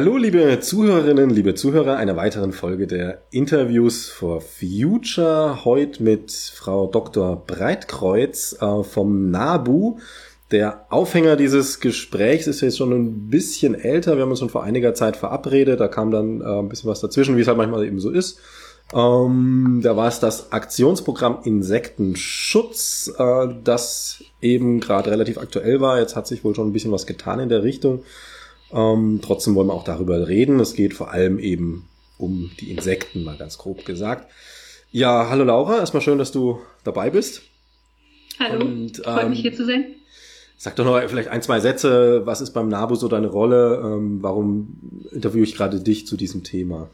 Hallo, liebe Zuhörerinnen, liebe Zuhörer einer weiteren Folge der Interviews for Future. Heute mit Frau Dr. Breitkreuz äh, vom NABU. Der Aufhänger dieses Gesprächs ist jetzt schon ein bisschen älter. Wir haben uns schon vor einiger Zeit verabredet. Da kam dann äh, ein bisschen was dazwischen, wie es halt manchmal eben so ist. Ähm, da war es das Aktionsprogramm Insektenschutz, äh, das eben gerade relativ aktuell war. Jetzt hat sich wohl schon ein bisschen was getan in der Richtung. Ähm, trotzdem wollen wir auch darüber reden. Es geht vor allem eben um die Insekten, mal ganz grob gesagt. Ja, hallo Laura, erstmal schön, dass du dabei bist. Hallo, Und, ähm, freut mich ähm, hier zu sein. Sag doch noch vielleicht ein, zwei Sätze. Was ist beim NABU so deine Rolle? Ähm, warum interviewe ich gerade dich zu diesem Thema?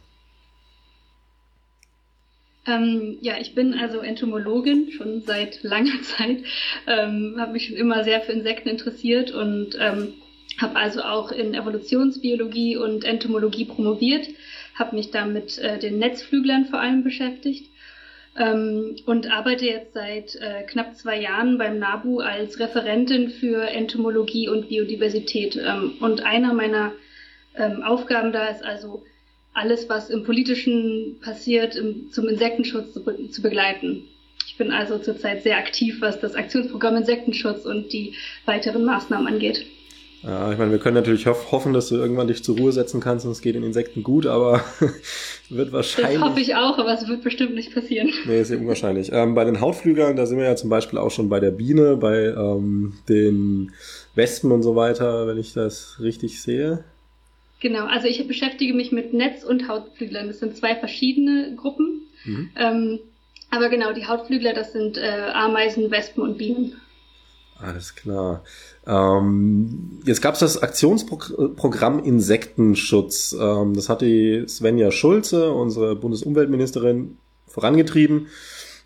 Ähm, ja, ich bin also Entomologin schon seit langer Zeit, ähm, habe mich schon immer sehr für Insekten interessiert und ähm, habe also auch in Evolutionsbiologie und Entomologie promoviert, habe mich da mit äh, den Netzflüglern vor allem beschäftigt ähm, und arbeite jetzt seit äh, knapp zwei Jahren beim NABU als Referentin für Entomologie und Biodiversität. Ähm, und einer meiner ähm, Aufgaben da ist also alles, was im Politischen passiert, im, zum Insektenschutz zu, zu begleiten. Ich bin also zurzeit sehr aktiv, was das Aktionsprogramm Insektenschutz und die weiteren Maßnahmen angeht. Ja, ich meine, wir können natürlich hoff hoffen, dass du irgendwann dich zur Ruhe setzen kannst und es geht den Insekten gut, aber wird wahrscheinlich. Das hoffe ich auch, aber es wird bestimmt nicht passieren. Nee, ist ja unwahrscheinlich. Ähm, bei den Hautflügern, da sind wir ja zum Beispiel auch schon bei der Biene, bei ähm, den Wespen und so weiter, wenn ich das richtig sehe. Genau, also ich beschäftige mich mit Netz- und Hautflüglern. Das sind zwei verschiedene Gruppen. Mhm. Ähm, aber genau, die Hautflügler, das sind äh, Ameisen, Wespen und Bienen. Alles klar. Ähm, jetzt gab es das Aktionsprogramm Insektenschutz. Ähm, das hat die Svenja Schulze, unsere Bundesumweltministerin, vorangetrieben.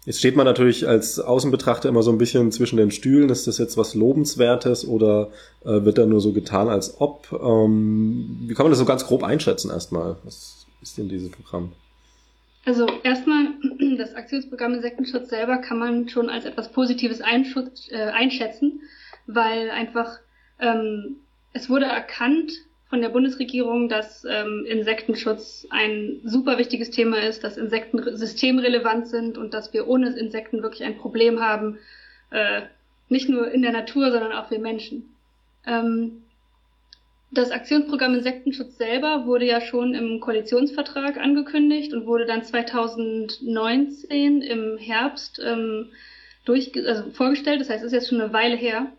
Jetzt steht man natürlich als Außenbetrachter immer so ein bisschen zwischen den Stühlen. Ist das jetzt was Lobenswertes oder äh, wird da nur so getan, als ob? Ähm, wie kann man das so ganz grob einschätzen erstmal? Was ist denn dieses Programm? Also erstmal, das Aktionsprogramm Insektenschutz selber kann man schon als etwas Positives äh, einschätzen, weil einfach ähm, es wurde erkannt von der Bundesregierung, dass ähm, Insektenschutz ein super wichtiges Thema ist, dass Insekten systemrelevant sind und dass wir ohne Insekten wirklich ein Problem haben, äh, nicht nur in der Natur, sondern auch wir Menschen. Ähm, das Aktionsprogramm Insektenschutz selber wurde ja schon im Koalitionsvertrag angekündigt und wurde dann 2019 im Herbst ähm, durch, also vorgestellt. Das heißt, es ist jetzt schon eine Weile her.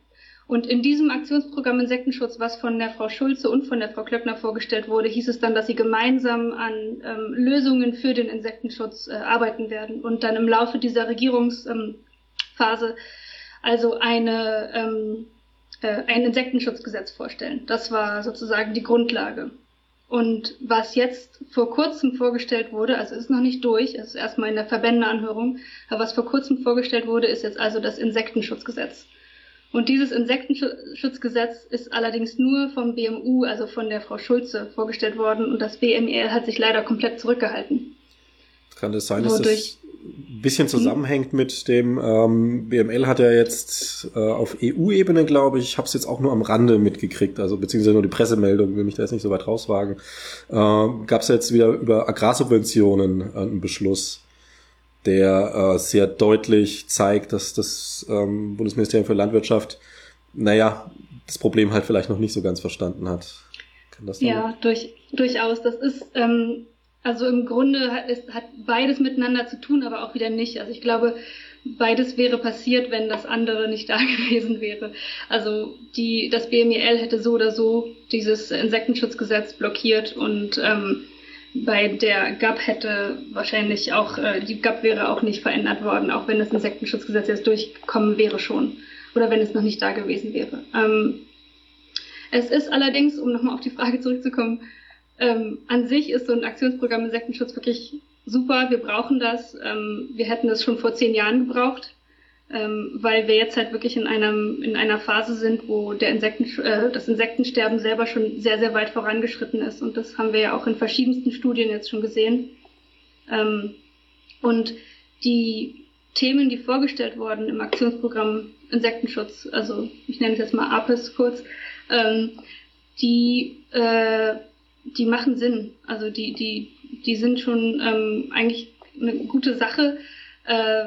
Und in diesem Aktionsprogramm Insektenschutz, was von der Frau Schulze und von der Frau Klöckner vorgestellt wurde, hieß es dann, dass sie gemeinsam an ähm, Lösungen für den Insektenschutz äh, arbeiten werden und dann im Laufe dieser Regierungsphase ähm, also eine ähm, äh, ein Insektenschutzgesetz vorstellen. Das war sozusagen die Grundlage. Und was jetzt vor kurzem vorgestellt wurde, also ist noch nicht durch, es ist erstmal in der Verbändeanhörung, aber was vor kurzem vorgestellt wurde, ist jetzt also das Insektenschutzgesetz. Und dieses Insektenschutzgesetz ist allerdings nur vom BMU, also von der Frau Schulze, vorgestellt worden. Und das BMEL hat sich leider komplett zurückgehalten. Kann das sein, dass das bisschen zusammenhängt mit dem ähm, BML hat ja jetzt äh, auf EU-Ebene, glaube ich, ich habe es jetzt auch nur am Rande mitgekriegt, also beziehungsweise nur die Pressemeldung, will mich da jetzt nicht so weit rauswagen, äh, gab es jetzt wieder über Agrarsubventionen äh, einen Beschluss, der äh, sehr deutlich zeigt, dass das ähm, Bundesministerium für Landwirtschaft, naja, das Problem halt vielleicht noch nicht so ganz verstanden hat. Kann das ja, durch, durchaus. Das ist ähm, also im Grunde hat, es hat beides miteinander zu tun, aber auch wieder nicht. Also ich glaube, beides wäre passiert, wenn das andere nicht da gewesen wäre. Also die, das BMEL hätte so oder so dieses Insektenschutzgesetz blockiert und ähm, bei der GAP hätte wahrscheinlich auch, äh, die GAP wäre auch nicht verändert worden, auch wenn das Insektenschutzgesetz jetzt durchgekommen wäre schon. Oder wenn es noch nicht da gewesen wäre. Ähm, es ist allerdings, um nochmal auf die Frage zurückzukommen, ähm, an sich ist so ein Aktionsprogramm Insektenschutz wirklich super. Wir brauchen das. Ähm, wir hätten das schon vor zehn Jahren gebraucht, ähm, weil wir jetzt halt wirklich in einem in einer Phase sind, wo der Insekten, äh, das Insektensterben selber schon sehr sehr weit vorangeschritten ist und das haben wir ja auch in verschiedensten Studien jetzt schon gesehen. Ähm, und die Themen, die vorgestellt wurden im Aktionsprogramm Insektenschutz, also ich nenne es jetzt mal APIS kurz, ähm, die äh, die machen Sinn. Also die, die, die sind schon ähm, eigentlich eine gute Sache, äh,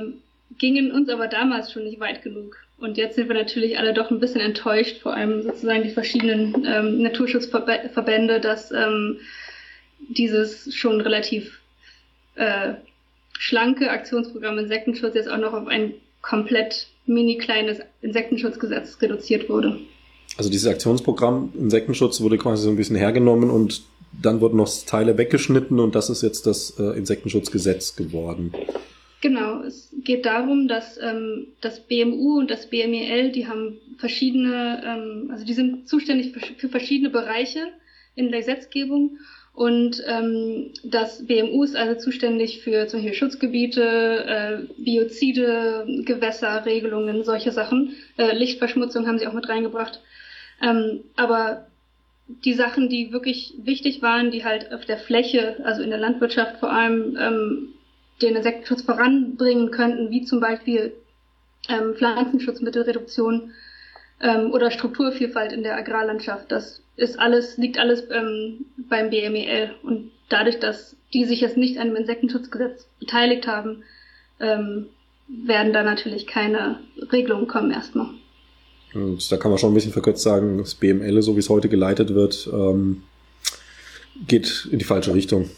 gingen uns aber damals schon nicht weit genug. Und jetzt sind wir natürlich alle doch ein bisschen enttäuscht, vor allem sozusagen die verschiedenen ähm, Naturschutzverbände, dass ähm, dieses schon relativ äh, schlanke Aktionsprogramm Insektenschutz jetzt auch noch auf ein komplett mini kleines Insektenschutzgesetz reduziert wurde. Also dieses Aktionsprogramm Insektenschutz wurde quasi so ein bisschen hergenommen und dann wurden noch Teile weggeschnitten und das ist jetzt das äh, Insektenschutzgesetz geworden. Genau, es geht darum, dass ähm, das BMU und das BMEL, die haben verschiedene, ähm, also die sind zuständig für, verschiedene Bereiche in der Gesetzgebung und ähm, das BMU ist also zuständig für zum Beispiel Schutzgebiete, äh, Biozide, Gewässerregelungen, solche Sachen. Äh, Lichtverschmutzung haben sie auch mit reingebracht. Ähm, aber die Sachen, die wirklich wichtig waren, die halt auf der Fläche, also in der Landwirtschaft vor allem, ähm, den Insektenschutz voranbringen könnten, wie zum Beispiel ähm, Pflanzenschutzmittelreduktion ähm, oder Strukturvielfalt in der Agrarlandschaft. Das ist alles, liegt alles ähm, beim BMEL. Und dadurch, dass die sich jetzt nicht an dem Insektenschutzgesetz beteiligt haben, ähm, werden da natürlich keine Regelungen kommen erstmal. Und da kann man schon ein bisschen verkürzt sagen, das BML, so wie es heute geleitet wird, ähm, geht in die falsche Richtung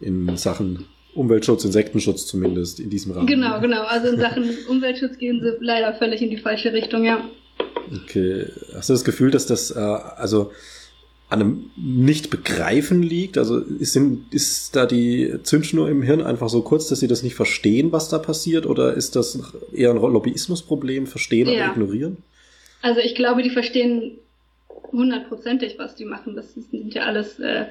in Sachen Umweltschutz, Insektenschutz zumindest in diesem Rahmen. Genau, genau. Also in Sachen Umweltschutz gehen sie leider völlig in die falsche Richtung, ja. Okay. Hast du das Gefühl, dass das äh, also an einem Nicht-Begreifen liegt? Also ist, ist da die Zündschnur im Hirn einfach so kurz, dass sie das nicht verstehen, was da passiert? Oder ist das eher ein Lobbyismusproblem, verstehen ja. oder ignorieren? Also ich glaube, die verstehen hundertprozentig, was die machen. Das sind ja alles äh,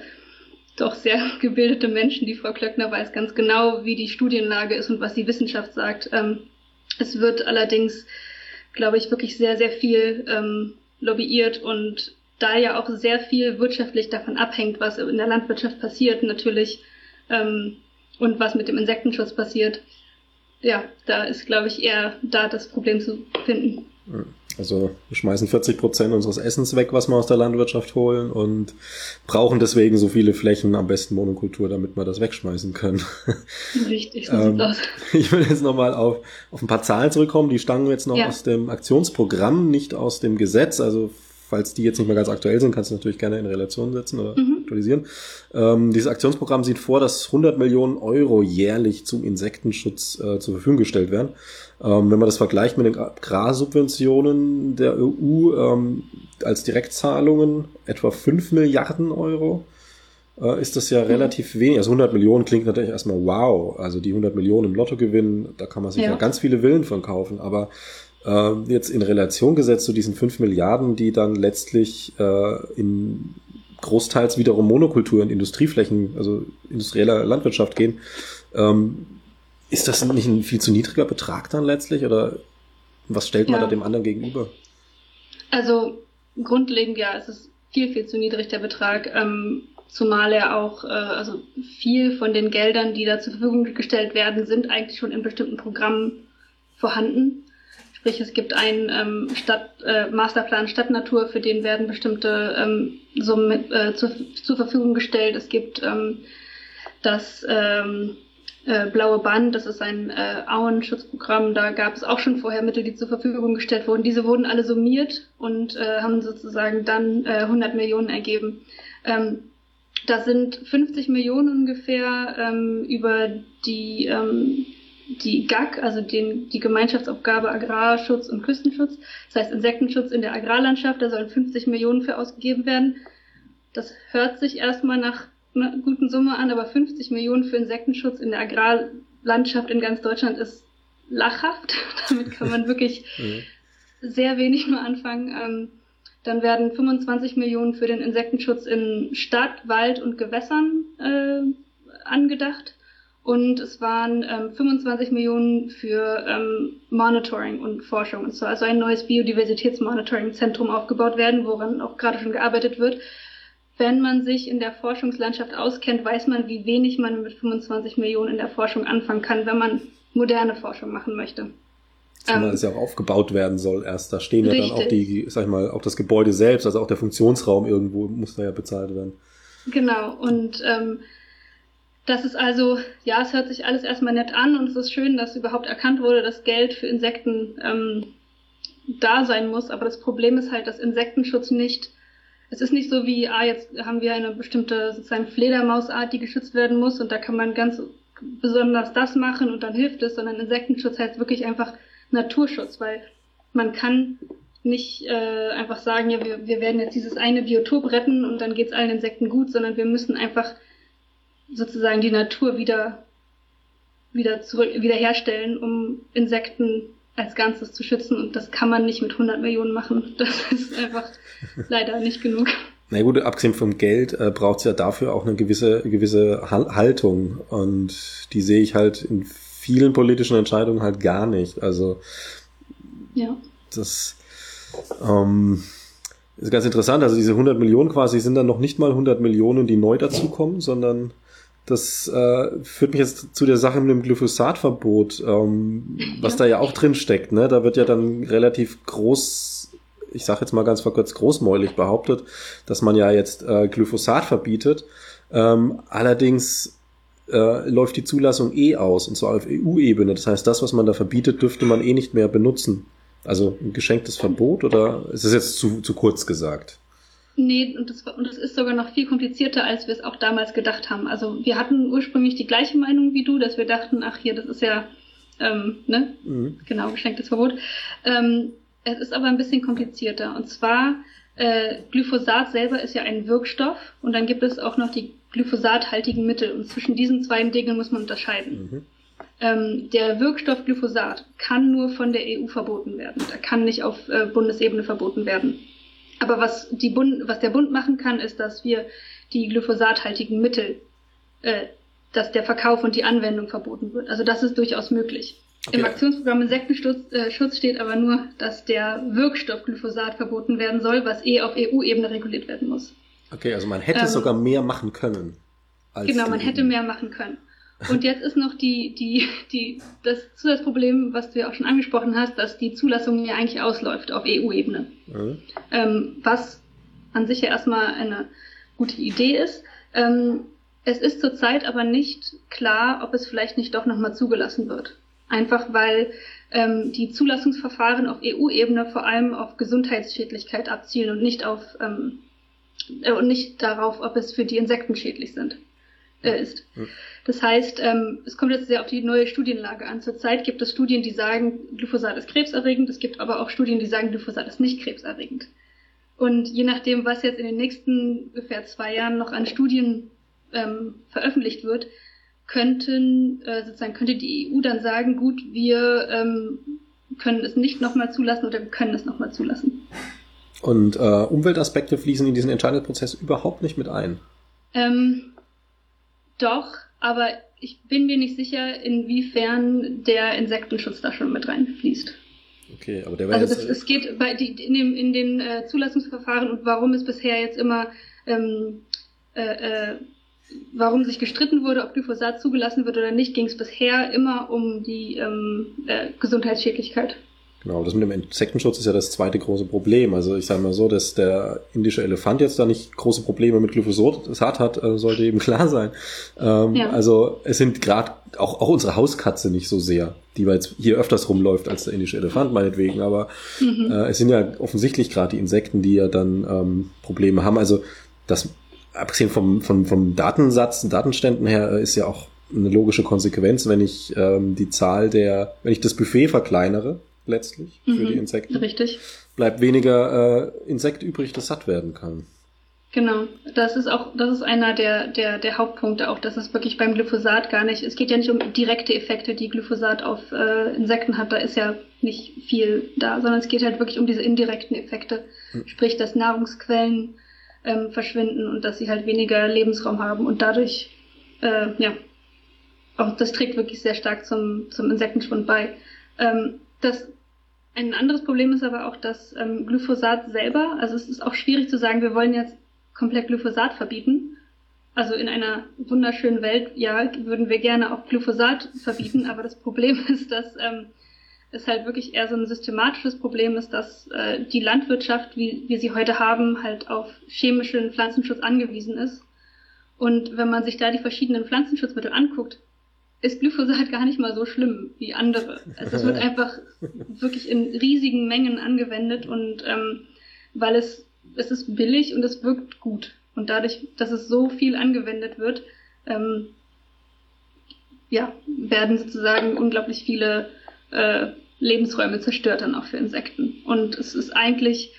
doch sehr gebildete Menschen. Die Frau Klöckner weiß ganz genau, wie die Studienlage ist und was die Wissenschaft sagt. Ähm, es wird allerdings, glaube ich, wirklich sehr, sehr viel ähm, lobbyiert und da ja auch sehr viel wirtschaftlich davon abhängt, was in der Landwirtschaft passiert, natürlich, ähm, und was mit dem Insektenschutz passiert. Ja, da ist, glaube ich, eher da das Problem zu finden. Also wir schmeißen 40 Prozent unseres Essens weg, was wir aus der Landwirtschaft holen und brauchen deswegen so viele Flächen, am besten Monokultur, damit wir das wegschmeißen können. Richtig, so ähm. Ich will jetzt nochmal auf, auf ein paar Zahlen zurückkommen. Die stammen jetzt noch ja. aus dem Aktionsprogramm, nicht aus dem Gesetz. Also falls die jetzt nicht mehr ganz aktuell sind, kannst du natürlich gerne in Relation setzen oder mhm. aktualisieren. Ähm, dieses Aktionsprogramm sieht vor, dass 100 Millionen Euro jährlich zum Insektenschutz äh, zur Verfügung gestellt werden. Ähm, wenn man das vergleicht mit den Agrarsubventionen der EU ähm, als Direktzahlungen, etwa 5 Milliarden Euro, äh, ist das ja relativ wenig. Also 100 Millionen klingt natürlich erstmal wow. Also die 100 Millionen im Lotto gewinnen, da kann man sich ja, ja ganz viele Villen von kaufen. Aber äh, jetzt in Relation gesetzt zu diesen 5 Milliarden, die dann letztlich äh, in großteils wiederum Monokultur in Industrieflächen, also industrieller Landwirtschaft gehen, ähm, ist das nicht ein viel zu niedriger Betrag dann letztlich oder was stellt man ja. da dem anderen gegenüber? Also grundlegend ja, es ist viel, viel zu niedrig der Betrag, ähm, zumal er auch, äh, also viel von den Geldern, die da zur Verfügung gestellt werden, sind eigentlich schon in bestimmten Programmen vorhanden. Sprich, es gibt einen ähm, Stadt, äh, Masterplan Stadtnatur, für den werden bestimmte ähm, Summen äh, zur, zur Verfügung gestellt. Es gibt ähm, das ähm, äh, Blaue Band, das ist ein äh, Auenschutzprogramm, da gab es auch schon vorher Mittel, die zur Verfügung gestellt wurden. Diese wurden alle summiert und äh, haben sozusagen dann äh, 100 Millionen ergeben. Ähm, da sind 50 Millionen ungefähr ähm, über die ähm, die GAG, also den, die Gemeinschaftsaufgabe Agrarschutz und Küstenschutz, das heißt Insektenschutz in der Agrarlandschaft, da sollen 50 Millionen für ausgegeben werden. Das hört sich erstmal nach einer guten Summe an, aber 50 Millionen für Insektenschutz in der Agrarlandschaft in ganz Deutschland ist lachhaft. Damit kann man wirklich mhm. sehr wenig nur anfangen. Ähm, dann werden 25 Millionen für den Insektenschutz in Stadt, Wald und Gewässern äh, angedacht und es waren ähm, 25 Millionen für ähm, Monitoring und Forschung. Und zwar also ein neues Biodiversitätsmonitoring-Zentrum aufgebaut werden, woran auch gerade schon gearbeitet wird. Wenn man sich in der Forschungslandschaft auskennt, weiß man, wie wenig man mit 25 Millionen in der Forschung anfangen kann, wenn man moderne Forschung machen möchte. Zumal ähm, es ja auch aufgebaut werden soll erst. Da stehen ja richtig. dann auch die, sag ich mal, auch das Gebäude selbst, also auch der Funktionsraum irgendwo muss da ja bezahlt werden. Genau, und ähm, das ist also, ja, es hört sich alles erstmal nett an und es ist schön, dass überhaupt erkannt wurde, dass Geld für Insekten ähm, da sein muss. Aber das Problem ist halt, dass Insektenschutz nicht, es ist nicht so wie, ah, jetzt haben wir eine bestimmte sozusagen Fledermausart, die geschützt werden muss und da kann man ganz besonders das machen und dann hilft es, sondern Insektenschutz heißt wirklich einfach Naturschutz, weil man kann nicht äh, einfach sagen, ja, wir, wir werden jetzt dieses eine Biotop retten und dann geht's allen Insekten gut, sondern wir müssen einfach sozusagen die Natur wieder wieder zurück wiederherstellen, um Insekten als Ganzes zu schützen und das kann man nicht mit 100 Millionen machen. Das ist einfach leider nicht genug. Na gut, abgesehen vom Geld äh, braucht es ja dafür auch eine gewisse gewisse Haltung und die sehe ich halt in vielen politischen Entscheidungen halt gar nicht. Also ja. das ähm, ist ganz interessant. Also diese 100 Millionen quasi sind dann noch nicht mal 100 Millionen, die neu dazukommen, sondern das äh, führt mich jetzt zu der Sache mit dem Glyphosatverbot, ähm, was ja. da ja auch drin steckt. Ne? Da wird ja dann relativ groß, ich sage jetzt mal ganz kurz großmäulig behauptet, dass man ja jetzt äh, Glyphosat verbietet. Ähm, allerdings äh, läuft die Zulassung eh aus, und zwar auf EU-Ebene. Das heißt, das, was man da verbietet, dürfte man eh nicht mehr benutzen. Also ein geschenktes Verbot oder ist es jetzt zu, zu kurz gesagt? Nee, und das, und das ist sogar noch viel komplizierter, als wir es auch damals gedacht haben. Also wir hatten ursprünglich die gleiche Meinung wie du, dass wir dachten, ach hier, das ist ja, ähm, ne, mhm. genau, geschenktes Verbot. Ähm, es ist aber ein bisschen komplizierter. Und zwar, äh, Glyphosat selber ist ja ein Wirkstoff und dann gibt es auch noch die glyphosathaltigen Mittel. Und zwischen diesen zwei Dingen muss man unterscheiden. Mhm. Ähm, der Wirkstoff Glyphosat kann nur von der EU verboten werden. Der kann nicht auf äh, Bundesebene verboten werden. Aber was, die Bund, was der Bund machen kann, ist, dass wir die glyphosathaltigen Mittel, äh, dass der Verkauf und die Anwendung verboten wird. Also das ist durchaus möglich. Okay. Im Aktionsprogramm Insektenschutz äh, Schutz steht aber nur, dass der Wirkstoff Glyphosat verboten werden soll, was eh auf EU-Ebene reguliert werden muss. Okay, also man hätte ähm, sogar mehr machen können. genau, man hätte mehr machen können. Und jetzt ist noch die, die, die, das Zusatzproblem, was du ja auch schon angesprochen hast, dass die Zulassung ja eigentlich ausläuft auf EU-Ebene. Mhm. Ähm, was an sich ja erstmal eine gute Idee ist. Ähm, es ist zurzeit aber nicht klar, ob es vielleicht nicht doch nochmal zugelassen wird. Einfach weil ähm, die Zulassungsverfahren auf EU-Ebene vor allem auf Gesundheitsschädlichkeit abzielen und nicht auf ähm, äh, und nicht darauf, ob es für die Insekten schädlich sind äh, ist. Mhm. Das heißt, ähm, es kommt jetzt sehr auf die neue Studienlage an. Zurzeit gibt es Studien, die sagen, Glyphosat ist krebserregend. Es gibt aber auch Studien, die sagen, Glyphosat ist nicht krebserregend. Und je nachdem, was jetzt in den nächsten ungefähr zwei Jahren noch an Studien ähm, veröffentlicht wird, könnten äh, sozusagen könnte die EU dann sagen, gut, wir ähm, können es nicht nochmal zulassen oder wir können es nochmal zulassen. Und äh, Umweltaspekte fließen in diesen Entscheidungsprozess überhaupt nicht mit ein. Ähm, doch, aber ich bin mir nicht sicher, inwiefern der Insektenschutz da schon mit reinfließt. Okay, aber der wäre Also das, es geht bei die, in, dem, in den äh, Zulassungsverfahren und warum es bisher jetzt immer ähm, äh, äh, warum sich gestritten wurde, ob Glyphosat zugelassen wird oder nicht, ging es bisher immer um die ähm, äh, Gesundheitsschädlichkeit. Genau, das mit dem Insektenschutz ist ja das zweite große Problem. Also ich sage mal so, dass der indische Elefant jetzt da nicht große Probleme mit Glyphosat hat, äh, sollte eben klar sein. Ähm, ja. Also es sind gerade auch, auch unsere Hauskatze nicht so sehr, die jetzt hier öfters rumläuft als der indische Elefant meinetwegen, aber mhm. äh, es sind ja offensichtlich gerade die Insekten, die ja dann ähm, Probleme haben. Also das, abgesehen vom, vom, vom Datensatz, Datenständen her, äh, ist ja auch eine logische Konsequenz, wenn ich ähm, die Zahl der, wenn ich das Buffet verkleinere, letztlich für mhm, die Insekten. Richtig. Bleibt weniger äh, Insekt übrig, das satt werden kann. Genau, das ist auch, das ist einer der, der, der Hauptpunkte auch, dass es wirklich beim Glyphosat gar nicht, es geht ja nicht um direkte Effekte, die Glyphosat auf äh, Insekten hat, da ist ja nicht viel da, sondern es geht halt wirklich um diese indirekten Effekte, hm. sprich, dass Nahrungsquellen ähm, verschwinden und dass sie halt weniger Lebensraum haben und dadurch, äh, ja, auch das trägt wirklich sehr stark zum, zum Insektenschwund bei. Ähm, das ein anderes Problem ist aber auch das ähm, Glyphosat selber. Also es ist auch schwierig zu sagen, wir wollen jetzt komplett Glyphosat verbieten. Also in einer wunderschönen Welt, ja, würden wir gerne auch Glyphosat verbieten, aber das Problem ist, dass ähm, es halt wirklich eher so ein systematisches Problem ist, dass äh, die Landwirtschaft, wie wir sie heute haben, halt auf chemischen Pflanzenschutz angewiesen ist Und wenn man sich da die verschiedenen Pflanzenschutzmittel anguckt, ist Glyphosat gar nicht mal so schlimm wie andere. Also es wird einfach wirklich in riesigen Mengen angewendet und ähm, weil es, es ist billig und es wirkt gut. Und dadurch, dass es so viel angewendet wird, ähm, ja, werden sozusagen unglaublich viele äh, Lebensräume zerstört dann auch für Insekten. Und es ist eigentlich,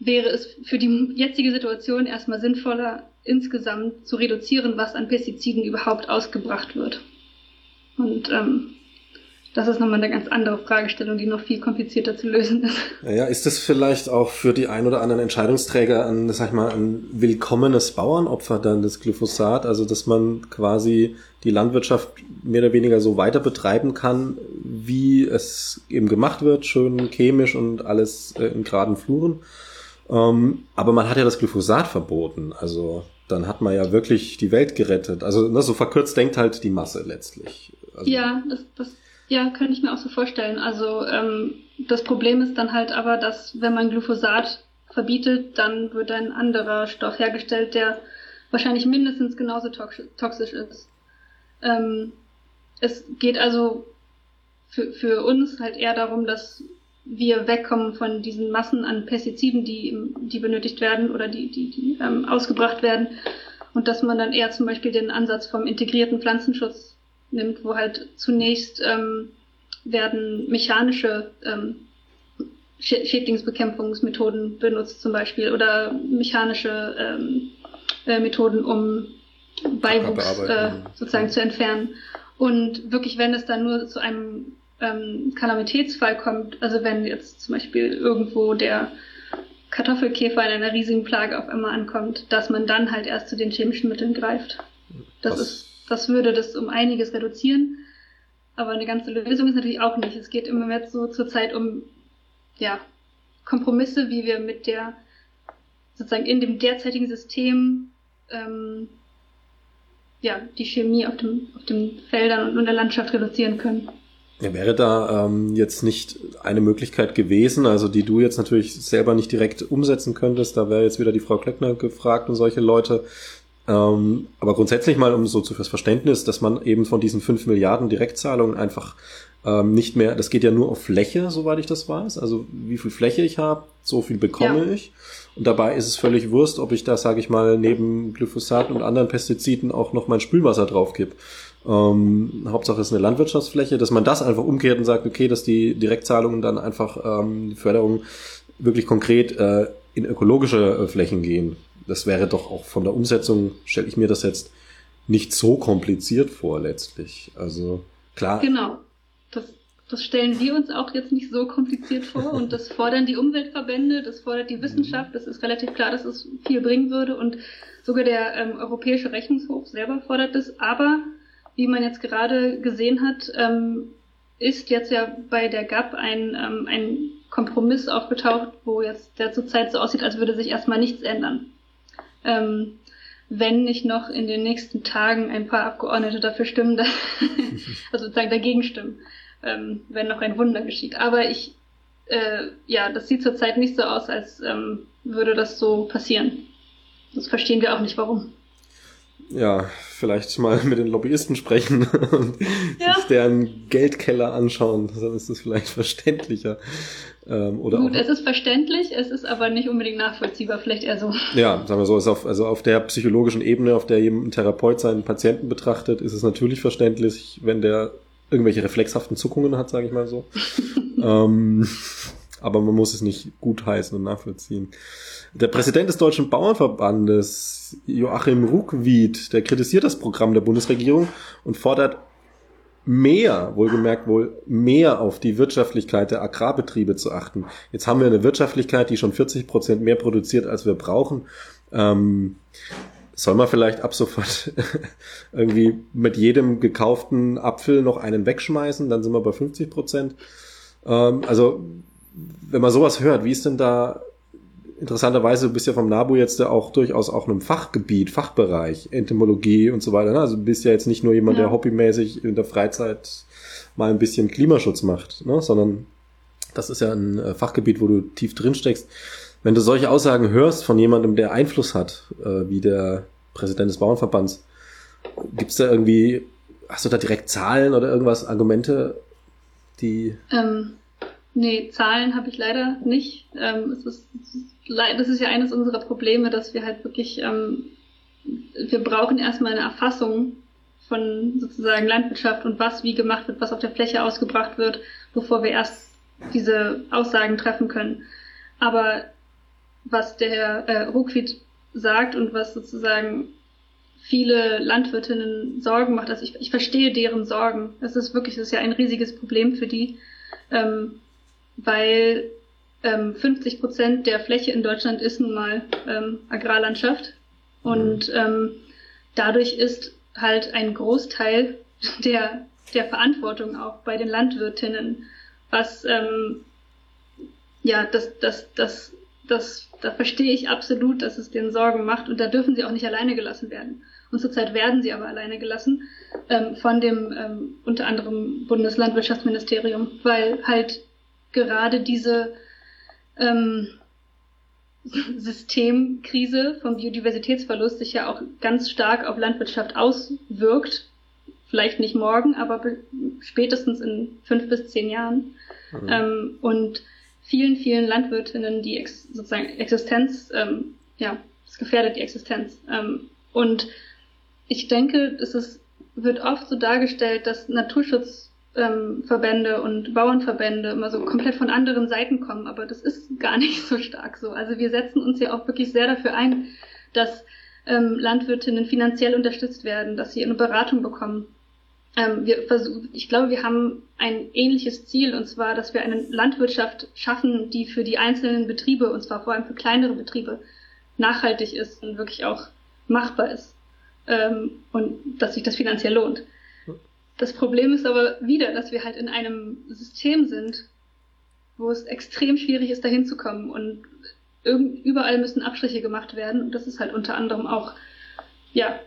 wäre es für die jetzige Situation erstmal sinnvoller, insgesamt zu reduzieren, was an Pestiziden überhaupt ausgebracht wird. Und ähm, das ist nochmal eine ganz andere Fragestellung, die noch viel komplizierter zu lösen ist. Ja, ist das vielleicht auch für die ein oder anderen Entscheidungsträger ein, sag ich mal, ein willkommenes Bauernopfer dann das Glyphosat? Also, dass man quasi die Landwirtschaft mehr oder weniger so weiter betreiben kann, wie es eben gemacht wird, schön chemisch und alles äh, in geraden Fluren. Ähm, aber man hat ja das Glyphosat verboten. Also, dann hat man ja wirklich die Welt gerettet. Also, ne, so verkürzt denkt halt die Masse letztlich. Also, ja, das, das ja, könnte ich mir auch so vorstellen. Also ähm, das Problem ist dann halt aber, dass wenn man Glyphosat verbietet, dann wird ein anderer Stoff hergestellt, der wahrscheinlich mindestens genauso toxisch ist. Ähm, es geht also für, für uns halt eher darum, dass wir wegkommen von diesen Massen an Pestiziden, die, die benötigt werden oder die, die, die ähm, ausgebracht werden und dass man dann eher zum Beispiel den Ansatz vom integrierten Pflanzenschutz nimmt, wo halt zunächst ähm, werden mechanische ähm, Schädlingsbekämpfungsmethoden benutzt zum Beispiel oder mechanische ähm, äh, Methoden, um Beiwuchs äh, sozusagen zu entfernen. Und wirklich, wenn es dann nur zu einem ähm, Kalamitätsfall kommt, also wenn jetzt zum Beispiel irgendwo der Kartoffelkäfer in einer riesigen Plage auf einmal ankommt, dass man dann halt erst zu den chemischen Mitteln greift. Das Was? ist das würde das um einiges reduzieren. Aber eine ganze Lösung ist natürlich auch nicht. Es geht immer mehr so zur Zeit um ja, Kompromisse, wie wir mit der sozusagen in dem derzeitigen System ähm, ja, die Chemie auf, dem, auf den Feldern und in der Landschaft reduzieren können. Wäre da ähm, jetzt nicht eine Möglichkeit gewesen, also die du jetzt natürlich selber nicht direkt umsetzen könntest, da wäre jetzt wieder die Frau Kleckner gefragt und solche Leute, ähm, aber grundsätzlich mal um so zu fürs Verständnis, dass man eben von diesen fünf Milliarden Direktzahlungen einfach ähm, nicht mehr, das geht ja nur auf Fläche, soweit ich das weiß. Also wie viel Fläche ich habe, so viel bekomme ja. ich. Und dabei ist es völlig Wurst, ob ich da, sage ich mal, neben Glyphosat und anderen Pestiziden auch noch mein Spülwasser drauf kipp. Ähm, Hauptsache ist eine Landwirtschaftsfläche, dass man das einfach umkehrt und sagt, okay, dass die Direktzahlungen dann einfach ähm, die Förderung wirklich konkret äh, in ökologische äh, Flächen gehen das wäre doch auch von der Umsetzung, stelle ich mir das jetzt nicht so kompliziert vor letztlich. Also klar. Genau. Das, das stellen wir uns auch jetzt nicht so kompliziert vor und das fordern die Umweltverbände, das fordert die Wissenschaft. Das ist relativ klar, dass es viel bringen würde und sogar der ähm, Europäische Rechnungshof selber fordert es. Aber wie man jetzt gerade gesehen hat, ähm, ist jetzt ja bei der GAP ein, ähm, ein Kompromiss aufgetaucht, wo jetzt der zurzeit so aussieht, als würde sich erstmal nichts ändern ähm, wenn nicht noch in den nächsten Tagen ein paar Abgeordnete dafür stimmen, dass, also sozusagen dagegen stimmen, ähm, wenn noch ein Wunder geschieht. Aber ich, äh, ja, das sieht zurzeit nicht so aus, als ähm, würde das so passieren. Das verstehen wir auch nicht, warum. Ja, vielleicht mal mit den Lobbyisten sprechen und ja. sich deren Geldkeller anschauen, dann ist das vielleicht verständlicher. Ähm, oder Gut, es ist verständlich, es ist aber nicht unbedingt nachvollziehbar, vielleicht eher so. Ja, sagen wir so, ist auf, also auf der psychologischen Ebene, auf der ein Therapeut seinen Patienten betrachtet, ist es natürlich verständlich, wenn der irgendwelche reflexhaften Zuckungen hat, sage ich mal so. ähm, aber man muss es nicht gutheißen und nachvollziehen. Der Präsident des Deutschen Bauernverbandes, Joachim Ruckwied, der kritisiert das Programm der Bundesregierung und fordert mehr, wohlgemerkt wohl mehr auf die Wirtschaftlichkeit der Agrarbetriebe zu achten. Jetzt haben wir eine Wirtschaftlichkeit, die schon 40 Prozent mehr produziert, als wir brauchen. Ähm, soll man vielleicht ab sofort irgendwie mit jedem gekauften Apfel noch einen wegschmeißen? Dann sind wir bei 50 Prozent. Ähm, also, wenn man sowas hört, wie ist denn da interessanterweise, du bist ja vom NABU jetzt ja auch durchaus auch einem Fachgebiet, Fachbereich, Entomologie und so weiter. Ne? Also du bist ja jetzt nicht nur jemand, ja. der hobbymäßig in der Freizeit mal ein bisschen Klimaschutz macht, ne? sondern das ist ja ein äh, Fachgebiet, wo du tief drin steckst. Wenn du solche Aussagen hörst von jemandem, der Einfluss hat, äh, wie der Präsident des Bauernverbands. Gibt es da irgendwie, hast du da direkt Zahlen oder irgendwas, Argumente, die. Ähm, nee, Zahlen habe ich leider nicht. Ähm, es ist, es das ist ja eines unserer Probleme, dass wir halt wirklich, ähm, wir brauchen erstmal eine Erfassung von sozusagen Landwirtschaft und was wie gemacht wird, was auf der Fläche ausgebracht wird, bevor wir erst diese Aussagen treffen können. Aber was der Herr äh, Ruckwied sagt und was sozusagen viele Landwirtinnen Sorgen macht. Also ich, ich verstehe deren Sorgen. Es ist wirklich, das ist ja ein riesiges Problem für die, ähm, weil ähm, 50 Prozent der Fläche in Deutschland ist nun mal ähm, Agrarlandschaft und mhm. ähm, dadurch ist halt ein Großteil der der Verantwortung auch bei den Landwirtinnen, was ähm, ja das das das das da verstehe ich absolut, dass es denen Sorgen macht und da dürfen sie auch nicht alleine gelassen werden. Und zurzeit werden sie aber alleine gelassen ähm, von dem ähm, unter anderem Bundeslandwirtschaftsministerium, weil halt gerade diese ähm, Systemkrise vom Biodiversitätsverlust sich ja auch ganz stark auf Landwirtschaft auswirkt. Vielleicht nicht morgen, aber spätestens in fünf bis zehn Jahren. Mhm. Ähm, und vielen, vielen Landwirtinnen die ex sozusagen Existenz, ähm, ja, es gefährdet die Existenz. Ähm, und ich denke, es ist, wird oft so dargestellt, dass Naturschutzverbände ähm, und Bauernverbände immer so komplett von anderen Seiten kommen, aber das ist gar nicht so stark so. Also wir setzen uns ja auch wirklich sehr dafür ein, dass ähm, Landwirtinnen finanziell unterstützt werden, dass sie eine Beratung bekommen, ähm, wir versuchen, ich glaube, wir haben ein ähnliches Ziel, und zwar, dass wir eine Landwirtschaft schaffen, die für die einzelnen Betriebe, und zwar vor allem für kleinere Betriebe, nachhaltig ist und wirklich auch machbar ist. Ähm, und dass sich das finanziell lohnt. Das Problem ist aber wieder, dass wir halt in einem System sind, wo es extrem schwierig ist, dahin zu kommen. Und überall müssen Abstriche gemacht werden. Und das ist halt unter anderem auch, ja,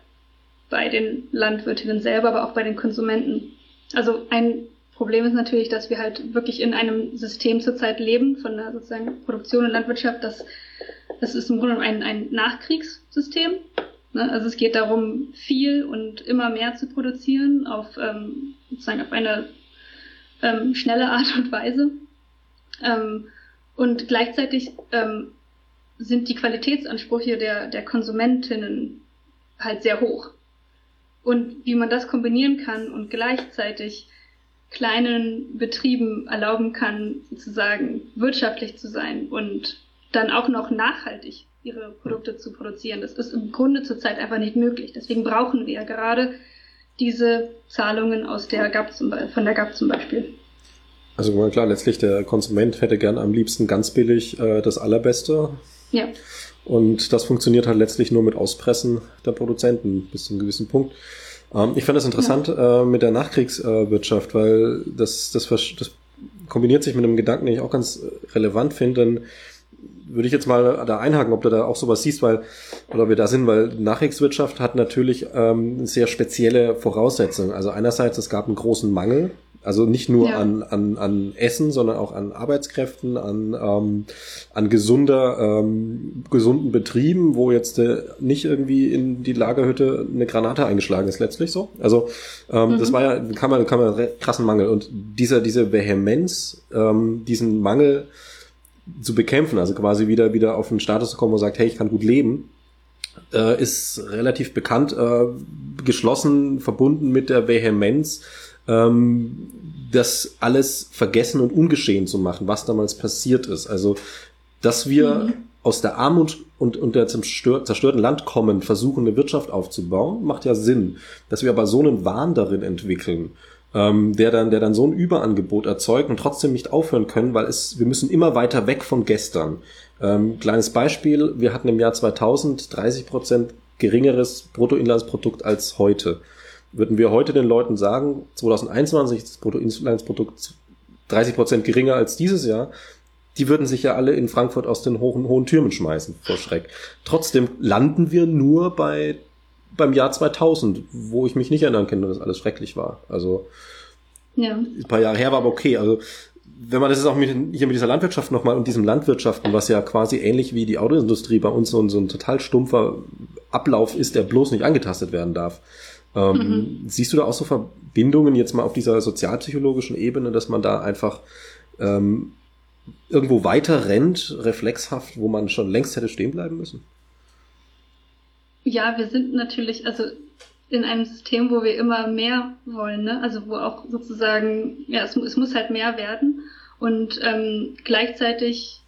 bei den Landwirtinnen selber, aber auch bei den Konsumenten. Also ein Problem ist natürlich, dass wir halt wirklich in einem System zurzeit leben von der sozusagen Produktion und Landwirtschaft, das, das ist im Grunde ein, ein Nachkriegssystem. Ne? Also es geht darum, viel und immer mehr zu produzieren auf ähm, sozusagen auf eine ähm, schnelle Art und Weise. Ähm, und gleichzeitig ähm, sind die Qualitätsansprüche der, der Konsumentinnen halt sehr hoch und wie man das kombinieren kann und gleichzeitig kleinen Betrieben erlauben kann, sozusagen wirtschaftlich zu sein und dann auch noch nachhaltig ihre Produkte zu produzieren. Das ist im Grunde zurzeit einfach nicht möglich. Deswegen brauchen wir ja gerade diese Zahlungen aus der GAP zum von der GAP zum Beispiel. Also klar, letztlich der Konsument hätte gern am liebsten ganz billig äh, das Allerbeste. Ja. Und das funktioniert halt letztlich nur mit Auspressen der Produzenten bis zu einem gewissen Punkt. Ähm, ich fand das interessant ja. äh, mit der Nachkriegswirtschaft, weil das, das, das kombiniert sich mit einem Gedanken, den ich auch ganz relevant finde, denn würde ich jetzt mal da einhaken, ob du da auch sowas siehst, weil, oder wir da sind, weil Nachkriegswirtschaft hat natürlich ähm, sehr spezielle Voraussetzungen. Also einerseits, es gab einen großen Mangel also nicht nur ja. an, an, an Essen, sondern auch an Arbeitskräften, an, ähm, an gesunder, ähm, gesunden Betrieben, wo jetzt äh, nicht irgendwie in die Lagerhütte eine Granate eingeschlagen ist, letztlich so. Also ähm, mhm. das war ja, kann man, kann man krassen Mangel. Und dieser, diese Vehemenz, ähm, diesen Mangel zu bekämpfen, also quasi wieder, wieder auf einen Status zu kommen, wo man sagt, hey, ich kann gut leben, äh, ist relativ bekannt, äh, geschlossen, verbunden mit der Vehemenz, ähm, das alles vergessen und ungeschehen zu machen, was damals passiert ist. Also, dass wir mhm. aus der Armut und, und der zerstörten Land kommen, versuchen, eine Wirtschaft aufzubauen, macht ja Sinn. Dass wir aber so einen Wahn darin entwickeln, ähm, der dann, der dann so ein Überangebot erzeugt und trotzdem nicht aufhören können, weil es, wir müssen immer weiter weg von gestern. Ähm, kleines Beispiel, wir hatten im Jahr 2000 30 Prozent geringeres Bruttoinlandsprodukt als heute. Würden wir heute den Leuten sagen, 2021 ist das Bruttoinlandsprodukt 30 Prozent geringer als dieses Jahr, die würden sich ja alle in Frankfurt aus den hohen, hohen Türmen schmeißen vor Schreck. Trotzdem landen wir nur bei beim Jahr 2000, wo ich mich nicht erinnern kann, dass alles schrecklich war. Also ja. ein paar Jahre her war aber okay. Also wenn man das ist auch mit, hier mit dieser Landwirtschaft nochmal und diesem Landwirtschaften, was ja quasi ähnlich wie die Autoindustrie bei uns so, so ein total stumpfer Ablauf ist, der bloß nicht angetastet werden darf. Ähm, mhm. Siehst du da auch so Verbindungen jetzt mal auf dieser sozialpsychologischen Ebene, dass man da einfach ähm, irgendwo weiter rennt, reflexhaft, wo man schon längst hätte stehen bleiben müssen? Ja, wir sind natürlich, also in einem System, wo wir immer mehr wollen, ne? also wo auch sozusagen, ja, es, es muss halt mehr werden. Und ähm, gleichzeitig,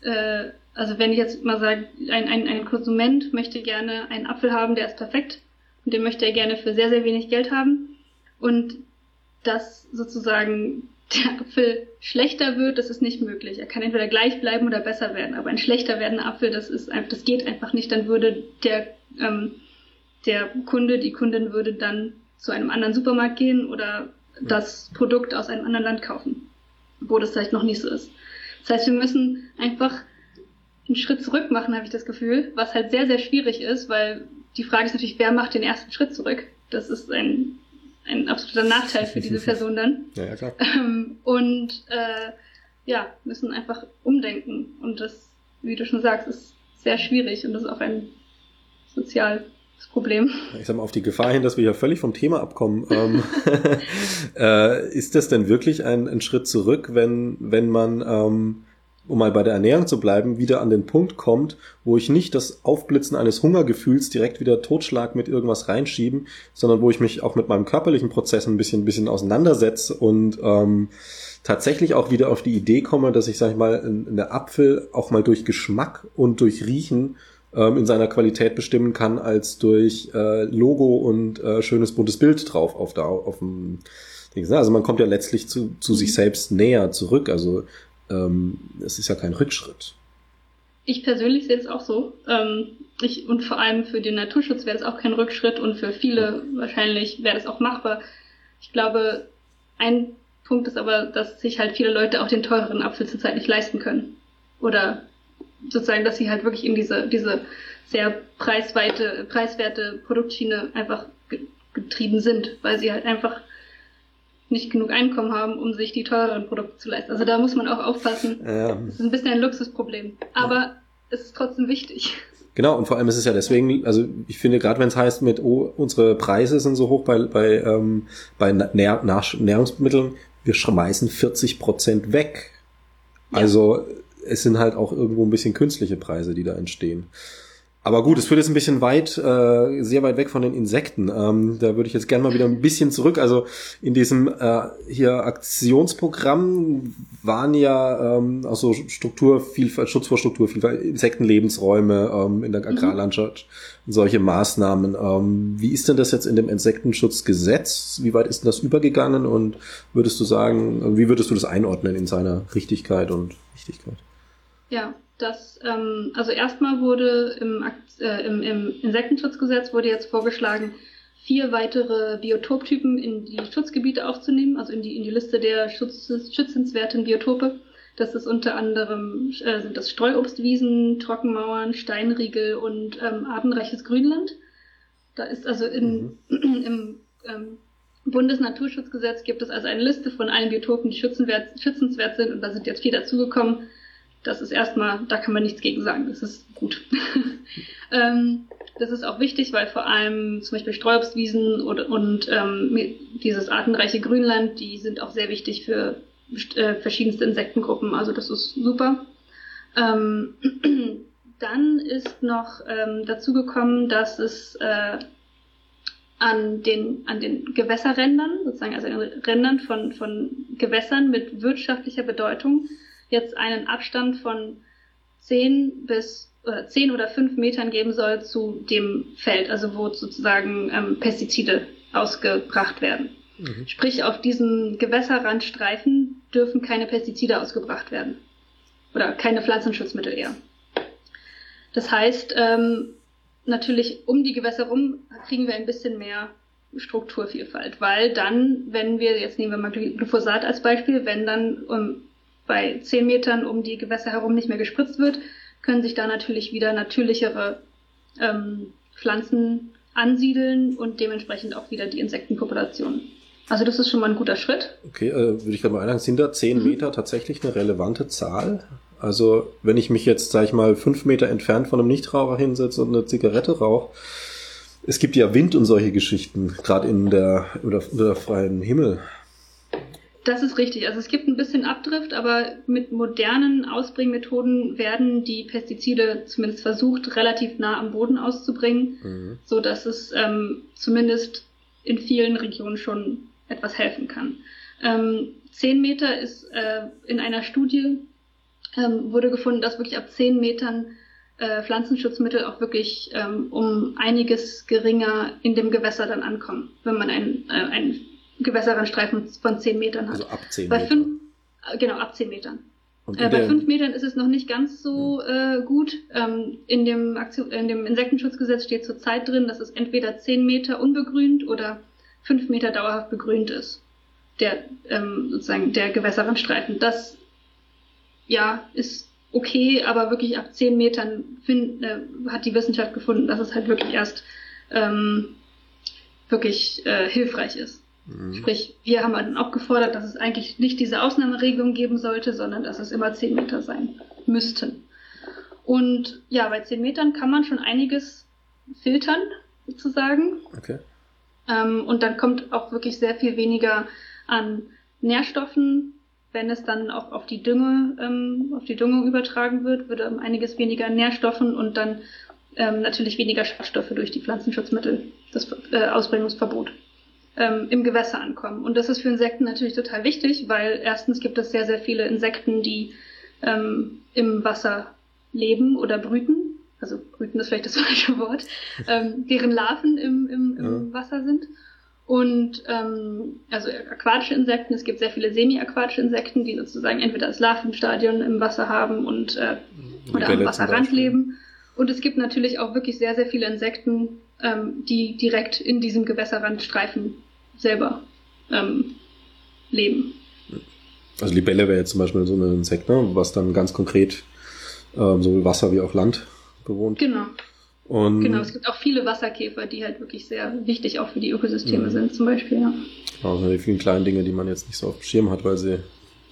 äh, also wenn ich jetzt mal sage, ein, ein, ein Konsument möchte gerne einen Apfel haben, der ist perfekt. Und den möchte er gerne für sehr, sehr wenig Geld haben. Und dass sozusagen der Apfel schlechter wird, das ist nicht möglich. Er kann entweder gleich bleiben oder besser werden, aber ein schlechter werdender Apfel, das ist einfach, das geht einfach nicht. Dann würde der ähm, der Kunde, die Kundin würde dann zu einem anderen Supermarkt gehen oder das Produkt aus einem anderen Land kaufen, wo das vielleicht noch nicht so ist. Das heißt, wir müssen einfach einen Schritt zurück machen, habe ich das Gefühl, was halt sehr, sehr schwierig ist, weil die Frage ist natürlich, wer macht den ersten Schritt zurück? Das ist ein, ein absoluter Nachteil für diese Person dann. Ja, ja klar. Ähm, und äh, ja, müssen einfach umdenken. Und das, wie du schon sagst, ist sehr schwierig und das ist auch ein sozial das Problem. Ich sag mal, auf die Gefahr hin, dass wir hier völlig vom Thema abkommen. ähm, äh, ist das denn wirklich ein, ein, Schritt zurück, wenn, wenn man, ähm, um mal bei der Ernährung zu bleiben, wieder an den Punkt kommt, wo ich nicht das Aufblitzen eines Hungergefühls direkt wieder Totschlag mit irgendwas reinschieben, sondern wo ich mich auch mit meinem körperlichen Prozess ein bisschen, ein bisschen auseinandersetze und ähm, tatsächlich auch wieder auf die Idee komme, dass ich, sag ich mal, eine Apfel auch mal durch Geschmack und durch Riechen ähm, in seiner Qualität bestimmen kann, als durch äh, Logo und äh, schönes buntes Bild drauf auf, der, auf dem Ding. Ne? Also man kommt ja letztlich zu, zu sich selbst näher zurück. Also ähm, es ist ja kein Rückschritt. Ich persönlich sehe es auch so. Ähm, ich, und vor allem für den Naturschutz wäre das auch kein Rückschritt und für viele wahrscheinlich wäre das auch machbar. Ich glaube, ein Punkt ist aber, dass sich halt viele Leute auch den teureren Apfel zurzeit nicht leisten können. Oder sozusagen, dass sie halt wirklich in diese, diese sehr preisweite, preiswerte Produktschiene einfach getrieben sind, weil sie halt einfach nicht genug Einkommen haben, um sich die teureren Produkte zu leisten. Also da muss man auch aufpassen. Ja. Das ist ein bisschen ein Luxusproblem. Aber ja. es ist trotzdem wichtig. Genau, und vor allem ist es ja deswegen, also ich finde, gerade wenn es heißt, mit oh, unsere Preise sind so hoch bei, bei, ähm, bei Nähr Nahrungsmitteln, wir schmeißen 40 Prozent weg. Ja. Also es sind halt auch irgendwo ein bisschen künstliche Preise, die da entstehen. Aber gut, es führt jetzt ein bisschen weit, äh, sehr weit weg von den Insekten. Ähm, da würde ich jetzt gerne mal wieder ein bisschen zurück. Also in diesem äh, hier Aktionsprogramm waren ja ähm, auch so Strukturvielfalt, Schutz vor Strukturvielfalt, Insektenlebensräume ähm, in der mhm. Agrarlandschaft und solche Maßnahmen. Ähm, wie ist denn das jetzt in dem Insektenschutzgesetz? Wie weit ist denn das übergegangen? Und würdest du sagen, wie würdest du das einordnen in seiner Richtigkeit und Wichtigkeit? Ja, das, ähm, also erstmal wurde im, äh, im, im Insektenschutzgesetz wurde jetzt vorgeschlagen, vier weitere Biotoptypen in die Schutzgebiete aufzunehmen, also in die, in die Liste der Schutz, schützenswerten Biotope. Das ist unter anderem äh, sind das Streuobstwiesen, Trockenmauern, Steinriegel und ähm, artenreiches Grünland. Da ist also in, mhm. im ähm, Bundesnaturschutzgesetz gibt es also eine Liste von allen Biotopen, die schützenswert sind und da sind jetzt vier dazugekommen das ist erstmal, da kann man nichts gegen sagen, das ist gut. ähm, das ist auch wichtig, weil vor allem zum Beispiel Streuobstwiesen und, und ähm, dieses artenreiche Grünland, die sind auch sehr wichtig für äh, verschiedenste Insektengruppen, also das ist super. Ähm, dann ist noch ähm, dazu gekommen, dass es äh, an den, an den Gewässerrändern, sozusagen also an den Rändern von, von Gewässern mit wirtschaftlicher Bedeutung, jetzt einen Abstand von 10 bis oder 10 oder 5 Metern geben soll zu dem Feld, also wo sozusagen ähm, Pestizide ausgebracht werden. Mhm. Sprich, auf diesen Gewässerrandstreifen dürfen keine Pestizide ausgebracht werden. Oder keine Pflanzenschutzmittel eher. Das heißt, ähm, natürlich um die Gewässer rum kriegen wir ein bisschen mehr Strukturvielfalt, weil dann, wenn wir, jetzt nehmen wir mal Glyphosat als Beispiel, wenn dann um, bei 10 Metern um die Gewässer herum nicht mehr gespritzt wird, können sich da natürlich wieder natürlichere ähm, Pflanzen ansiedeln und dementsprechend auch wieder die Insektenpopulation. Also das ist schon mal ein guter Schritt. Okay, äh, würde ich gerade mal einhaken, sind da 10 mhm. Meter tatsächlich eine relevante Zahl? Also wenn ich mich jetzt, sag ich mal, fünf Meter entfernt von einem Nichtraucher hinsetze und eine Zigarette rauche, es gibt ja Wind und solche Geschichten, gerade in der, unter, unter der freien Himmel. Das ist richtig. Also es gibt ein bisschen Abdrift, aber mit modernen Ausbringmethoden werden die Pestizide zumindest versucht, relativ nah am Boden auszubringen, mhm. so dass es ähm, zumindest in vielen Regionen schon etwas helfen kann. Ähm, 10 Meter ist äh, in einer Studie ähm, wurde gefunden, dass wirklich ab 10 Metern äh, Pflanzenschutzmittel auch wirklich ähm, um einiges geringer in dem Gewässer dann ankommen, wenn man einen, äh, einen Gewässerrandstreifen von 10 Metern hat. Also ab 10 Metern. Fünf, äh, genau, ab 10 Metern. Äh, bei 5 Metern ist es noch nicht ganz so äh, gut. Ähm, in, dem Aktion, in dem Insektenschutzgesetz steht zurzeit drin, dass es entweder 10 Meter unbegrünt oder 5 Meter dauerhaft begrünt ist. Der, ähm, sozusagen der Gewässerrandstreifen. Das ja, ist okay, aber wirklich ab 10 Metern find, äh, hat die Wissenschaft gefunden, dass es halt wirklich erst ähm, wirklich äh, hilfreich ist. Mhm. Sprich, wir haben dann auch gefordert, dass es eigentlich nicht diese Ausnahmeregelung geben sollte, sondern dass es immer 10 Meter sein müssten. Und ja, bei 10 Metern kann man schon einiges filtern, sozusagen. Okay. Ähm, und dann kommt auch wirklich sehr viel weniger an Nährstoffen wenn es dann auch auf die Dünge, ähm, auf die Düngung übertragen wird, würde um einiges weniger Nährstoffen und dann ähm, natürlich weniger Schadstoffe durch die Pflanzenschutzmittel, das äh, Ausbringungsverbot, ähm, im Gewässer ankommen. Und das ist für Insekten natürlich total wichtig, weil erstens gibt es sehr, sehr viele Insekten, die ähm, im Wasser leben oder brüten. Also brüten ist vielleicht das falsche Wort, ähm, deren Larven im, im, im ja. Wasser sind. Und ähm, also aquatische Insekten, es gibt sehr viele semi-aquatische Insekten, die sozusagen entweder das Larvenstadion im Wasser haben und äh, oder am Wasserrand leben. Und es gibt natürlich auch wirklich sehr, sehr viele Insekten, ähm, die direkt in diesem Gewässerrandstreifen selber ähm, leben. Also Libelle wäre jetzt zum Beispiel so ein Insekt, ne? was dann ganz konkret ähm, sowohl Wasser wie auch Land bewohnt. Genau. Und genau, es gibt auch viele Wasserkäfer, die halt wirklich sehr wichtig auch für die Ökosysteme mhm. sind, zum Beispiel, ja. Also die vielen kleinen Dinge, die man jetzt nicht so auf dem Schirm hat, weil sie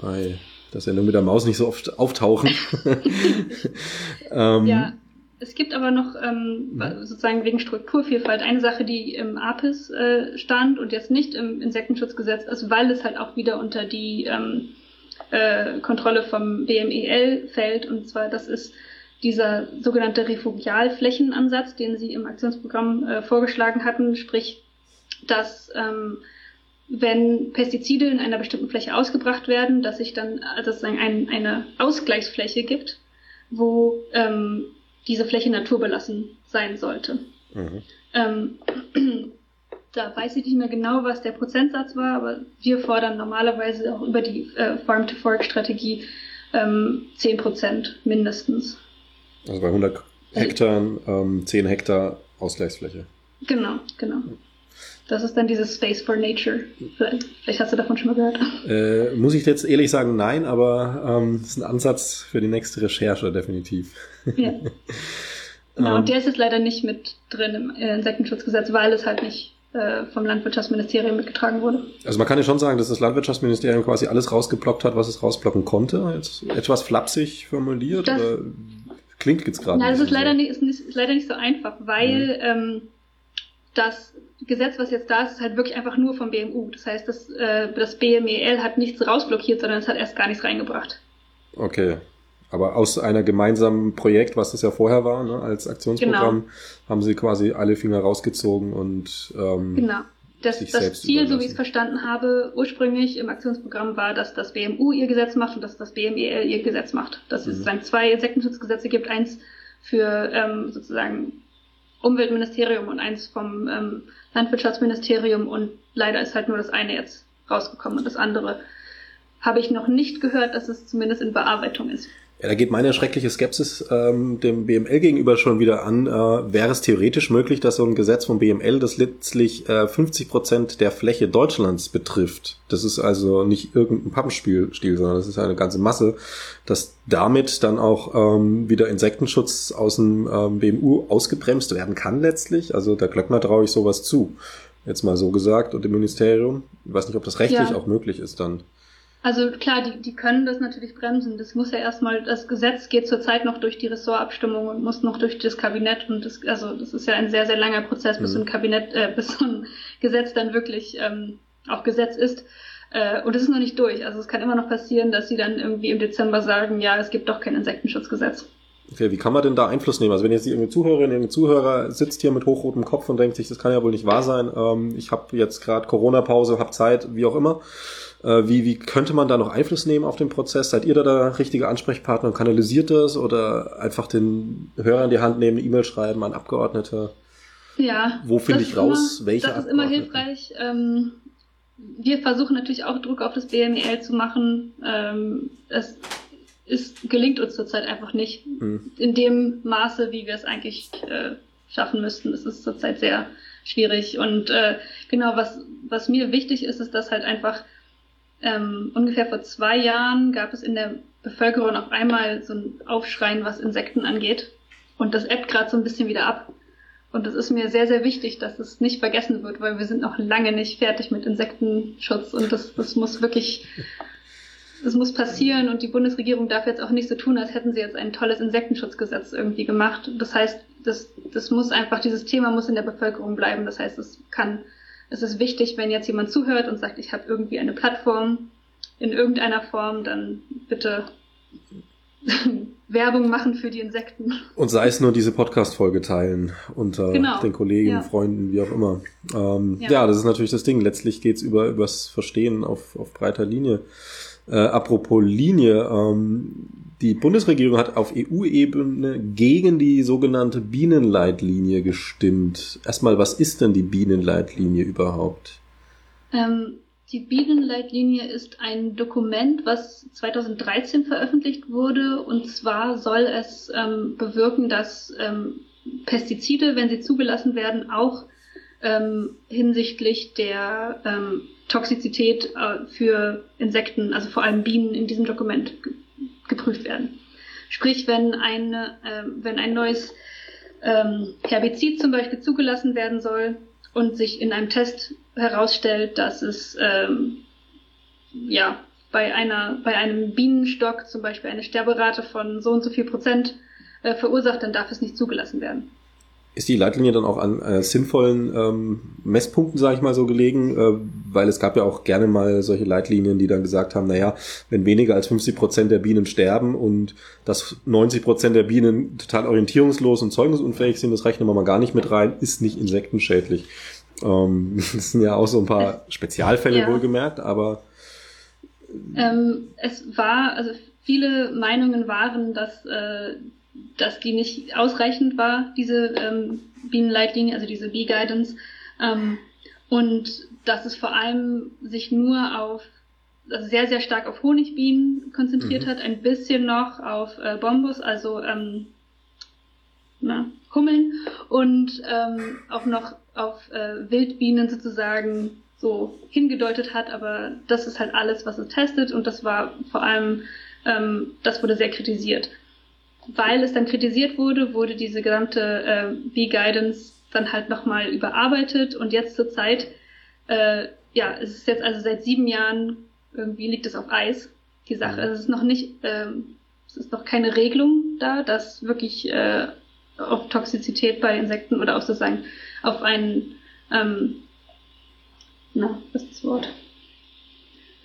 bei der Sendung mit der Maus nicht so oft auftauchen. ähm, ja, es gibt aber noch ähm, mhm. sozusagen wegen Strukturvielfalt eine Sache, die im APIS äh, stand und jetzt nicht im Insektenschutzgesetz ist, weil es halt auch wieder unter die ähm, äh, Kontrolle vom BMEL fällt. Und zwar, das ist dieser sogenannte Refugialflächenansatz, den Sie im Aktionsprogramm äh, vorgeschlagen hatten, sprich, dass ähm, wenn Pestizide in einer bestimmten Fläche ausgebracht werden, dass sich dann also sozusagen ein, eine Ausgleichsfläche gibt, wo ähm, diese Fläche naturbelassen sein sollte. Mhm. Ähm, da weiß ich nicht mehr genau, was der Prozentsatz war, aber wir fordern normalerweise auch über die äh, Farm-to-Fork-Strategie ähm, 10% mindestens. Also bei 100 Hektar, ähm, 10 Hektar Ausgleichsfläche. Genau, genau. Das ist dann dieses Space for Nature. Vielleicht hast du davon schon mal gehört. Äh, muss ich jetzt ehrlich sagen, nein, aber ähm, das ist ein Ansatz für die nächste Recherche, definitiv. Ja. Genau, und ähm. der ist jetzt leider nicht mit drin im äh, Insektenschutzgesetz, weil es halt nicht äh, vom Landwirtschaftsministerium mitgetragen wurde. Also man kann ja schon sagen, dass das Landwirtschaftsministerium quasi alles rausgeplockt hat, was es rausplocken konnte. Jetzt etwas flapsig formuliert. Das, oder Klingt jetzt gerade. Nein, das ist leider, so. nicht, ist, nicht, ist leider nicht so einfach, weil mhm. ähm, das Gesetz, was jetzt da ist, ist halt wirklich einfach nur vom BMU. Das heißt, das, äh, das BMEL hat nichts rausblockiert, sondern es hat erst gar nichts reingebracht. Okay. Aber aus einer gemeinsamen Projekt, was das ja vorher war, ne, als Aktionsprogramm, genau. haben sie quasi alle Finger rausgezogen und ähm, genau das, das Ziel, so wie ich es verstanden habe, ursprünglich im Aktionsprogramm war, dass das BMU ihr Gesetz macht und dass das BMEL ihr Gesetz macht. Dass mhm. es sozusagen zwei Insektenschutzgesetze gibt, eins für ähm, sozusagen Umweltministerium und eins vom ähm, Landwirtschaftsministerium und leider ist halt nur das eine jetzt rausgekommen und das andere habe ich noch nicht gehört, dass es zumindest in Bearbeitung ist. Ja, da geht meine schreckliche Skepsis ähm, dem BML gegenüber schon wieder an. Äh, wäre es theoretisch möglich, dass so ein Gesetz vom BML, das letztlich äh, 50 Prozent der Fläche Deutschlands betrifft, das ist also nicht irgendein Pappenspiel, sondern das ist eine ganze Masse, dass damit dann auch ähm, wieder Insektenschutz aus dem ähm, BMU ausgebremst werden kann letztlich. Also der Klöckner traue ich sowas zu. Jetzt mal so gesagt und dem Ministerium. Ich weiß nicht, ob das rechtlich ja. auch möglich ist dann. Also klar, die, die können das natürlich bremsen. Das muss ja erstmal, das Gesetz geht zurzeit noch durch die Ressortabstimmung und muss noch durch das Kabinett und das, also das ist ja ein sehr, sehr langer Prozess, bis mhm. so ein Kabinett, äh, bis so ein Gesetz dann wirklich ähm, auch Gesetz ist. Äh, und es ist noch nicht durch. Also es kann immer noch passieren, dass sie dann irgendwie im Dezember sagen, ja, es gibt doch kein Insektenschutzgesetz. Okay, wie kann man denn da Einfluss nehmen? Also wenn jetzt irgendeine Zuhörerin, irgendein Zuhörer sitzt hier mit hochrotem Kopf und denkt sich, das kann ja wohl nicht wahr sein, ähm, ich habe jetzt gerade Corona-Pause, habe Zeit, wie auch immer wie, wie könnte man da noch Einfluss nehmen auf den Prozess? Seid ihr da der richtige Ansprechpartner und kanalisiert das oder einfach den Hörer in die Hand nehmen, E-Mail schreiben an Abgeordnete? Ja. Wo finde ich raus, immer, welche Das ist immer hilfreich. Ähm, wir versuchen natürlich auch Druck auf das BMEL zu machen. Ähm, es ist, gelingt uns zurzeit einfach nicht hm. in dem Maße, wie wir es eigentlich äh, schaffen müssten. Es ist zurzeit sehr schwierig. Und äh, genau, was, was mir wichtig ist, ist, dass halt einfach ähm, ungefähr vor zwei Jahren gab es in der Bevölkerung auf einmal so ein Aufschreien, was Insekten angeht. Und das ebbt gerade so ein bisschen wieder ab. Und es ist mir sehr, sehr wichtig, dass es nicht vergessen wird, weil wir sind noch lange nicht fertig mit Insektenschutz und das, das muss wirklich, das muss passieren und die Bundesregierung darf jetzt auch nicht so tun, als hätten sie jetzt ein tolles Insektenschutzgesetz irgendwie gemacht. Das heißt, das, das muss einfach, dieses Thema muss in der Bevölkerung bleiben. Das heißt, es kann es ist wichtig, wenn jetzt jemand zuhört und sagt, ich habe irgendwie eine Plattform in irgendeiner Form, dann bitte Werbung machen für die Insekten. Und sei es nur diese Podcast-Folge teilen unter genau. den Kollegen, ja. Freunden, wie auch immer. Ähm, ja. ja. das ist natürlich das Ding. Letztlich geht's über übers Verstehen auf, auf breiter Linie. Äh, apropos Linie, ähm, die Bundesregierung hat auf EU-Ebene gegen die sogenannte Bienenleitlinie gestimmt. Erstmal, was ist denn die Bienenleitlinie überhaupt? Ähm, die Bienenleitlinie ist ein Dokument, was 2013 veröffentlicht wurde. Und zwar soll es ähm, bewirken, dass ähm, Pestizide, wenn sie zugelassen werden, auch ähm, hinsichtlich der ähm, Toxizität äh, für Insekten, also vor allem Bienen, in diesem Dokument geprüft werden. Sprich, wenn, eine, äh, wenn ein neues ähm, Herbizid zum Beispiel zugelassen werden soll und sich in einem Test herausstellt, dass es ähm, ja bei einer bei einem Bienenstock zum Beispiel eine Sterberate von so und so viel Prozent äh, verursacht, dann darf es nicht zugelassen werden ist die Leitlinie dann auch an äh, sinnvollen ähm, Messpunkten, sage ich mal so, gelegen? Äh, weil es gab ja auch gerne mal solche Leitlinien, die dann gesagt haben, naja, wenn weniger als 50 Prozent der Bienen sterben und dass 90 Prozent der Bienen total orientierungslos und zeugungsunfähig sind, das rechnen wir mal gar nicht mit rein, ist nicht insektenschädlich. Ähm, das sind ja auch so ein paar Spezialfälle ja. wohlgemerkt, aber ähm, es war, also viele Meinungen waren, dass äh, dass die nicht ausreichend war, diese ähm, Bienenleitlinie, also diese Bee Guidance. Ähm, und dass es vor allem sich nur auf, also sehr, sehr stark auf Honigbienen konzentriert mhm. hat, ein bisschen noch auf äh, Bombus, also ähm, na, Hummeln und ähm, auch noch auf äh, Wildbienen sozusagen so hingedeutet hat, aber das ist halt alles, was es testet und das war vor allem, ähm, das wurde sehr kritisiert weil es dann kritisiert wurde, wurde diese gesamte äh, B-Guidance dann halt nochmal überarbeitet und jetzt zur Zeit, äh, ja, es ist jetzt also seit sieben Jahren irgendwie liegt es auf Eis, die Sache. Mhm. Also es ist noch nicht, ähm, es ist noch keine Regelung da, dass wirklich äh, auf Toxizität bei Insekten oder auch sozusagen auf einen, ähm, na, was ist das Wort?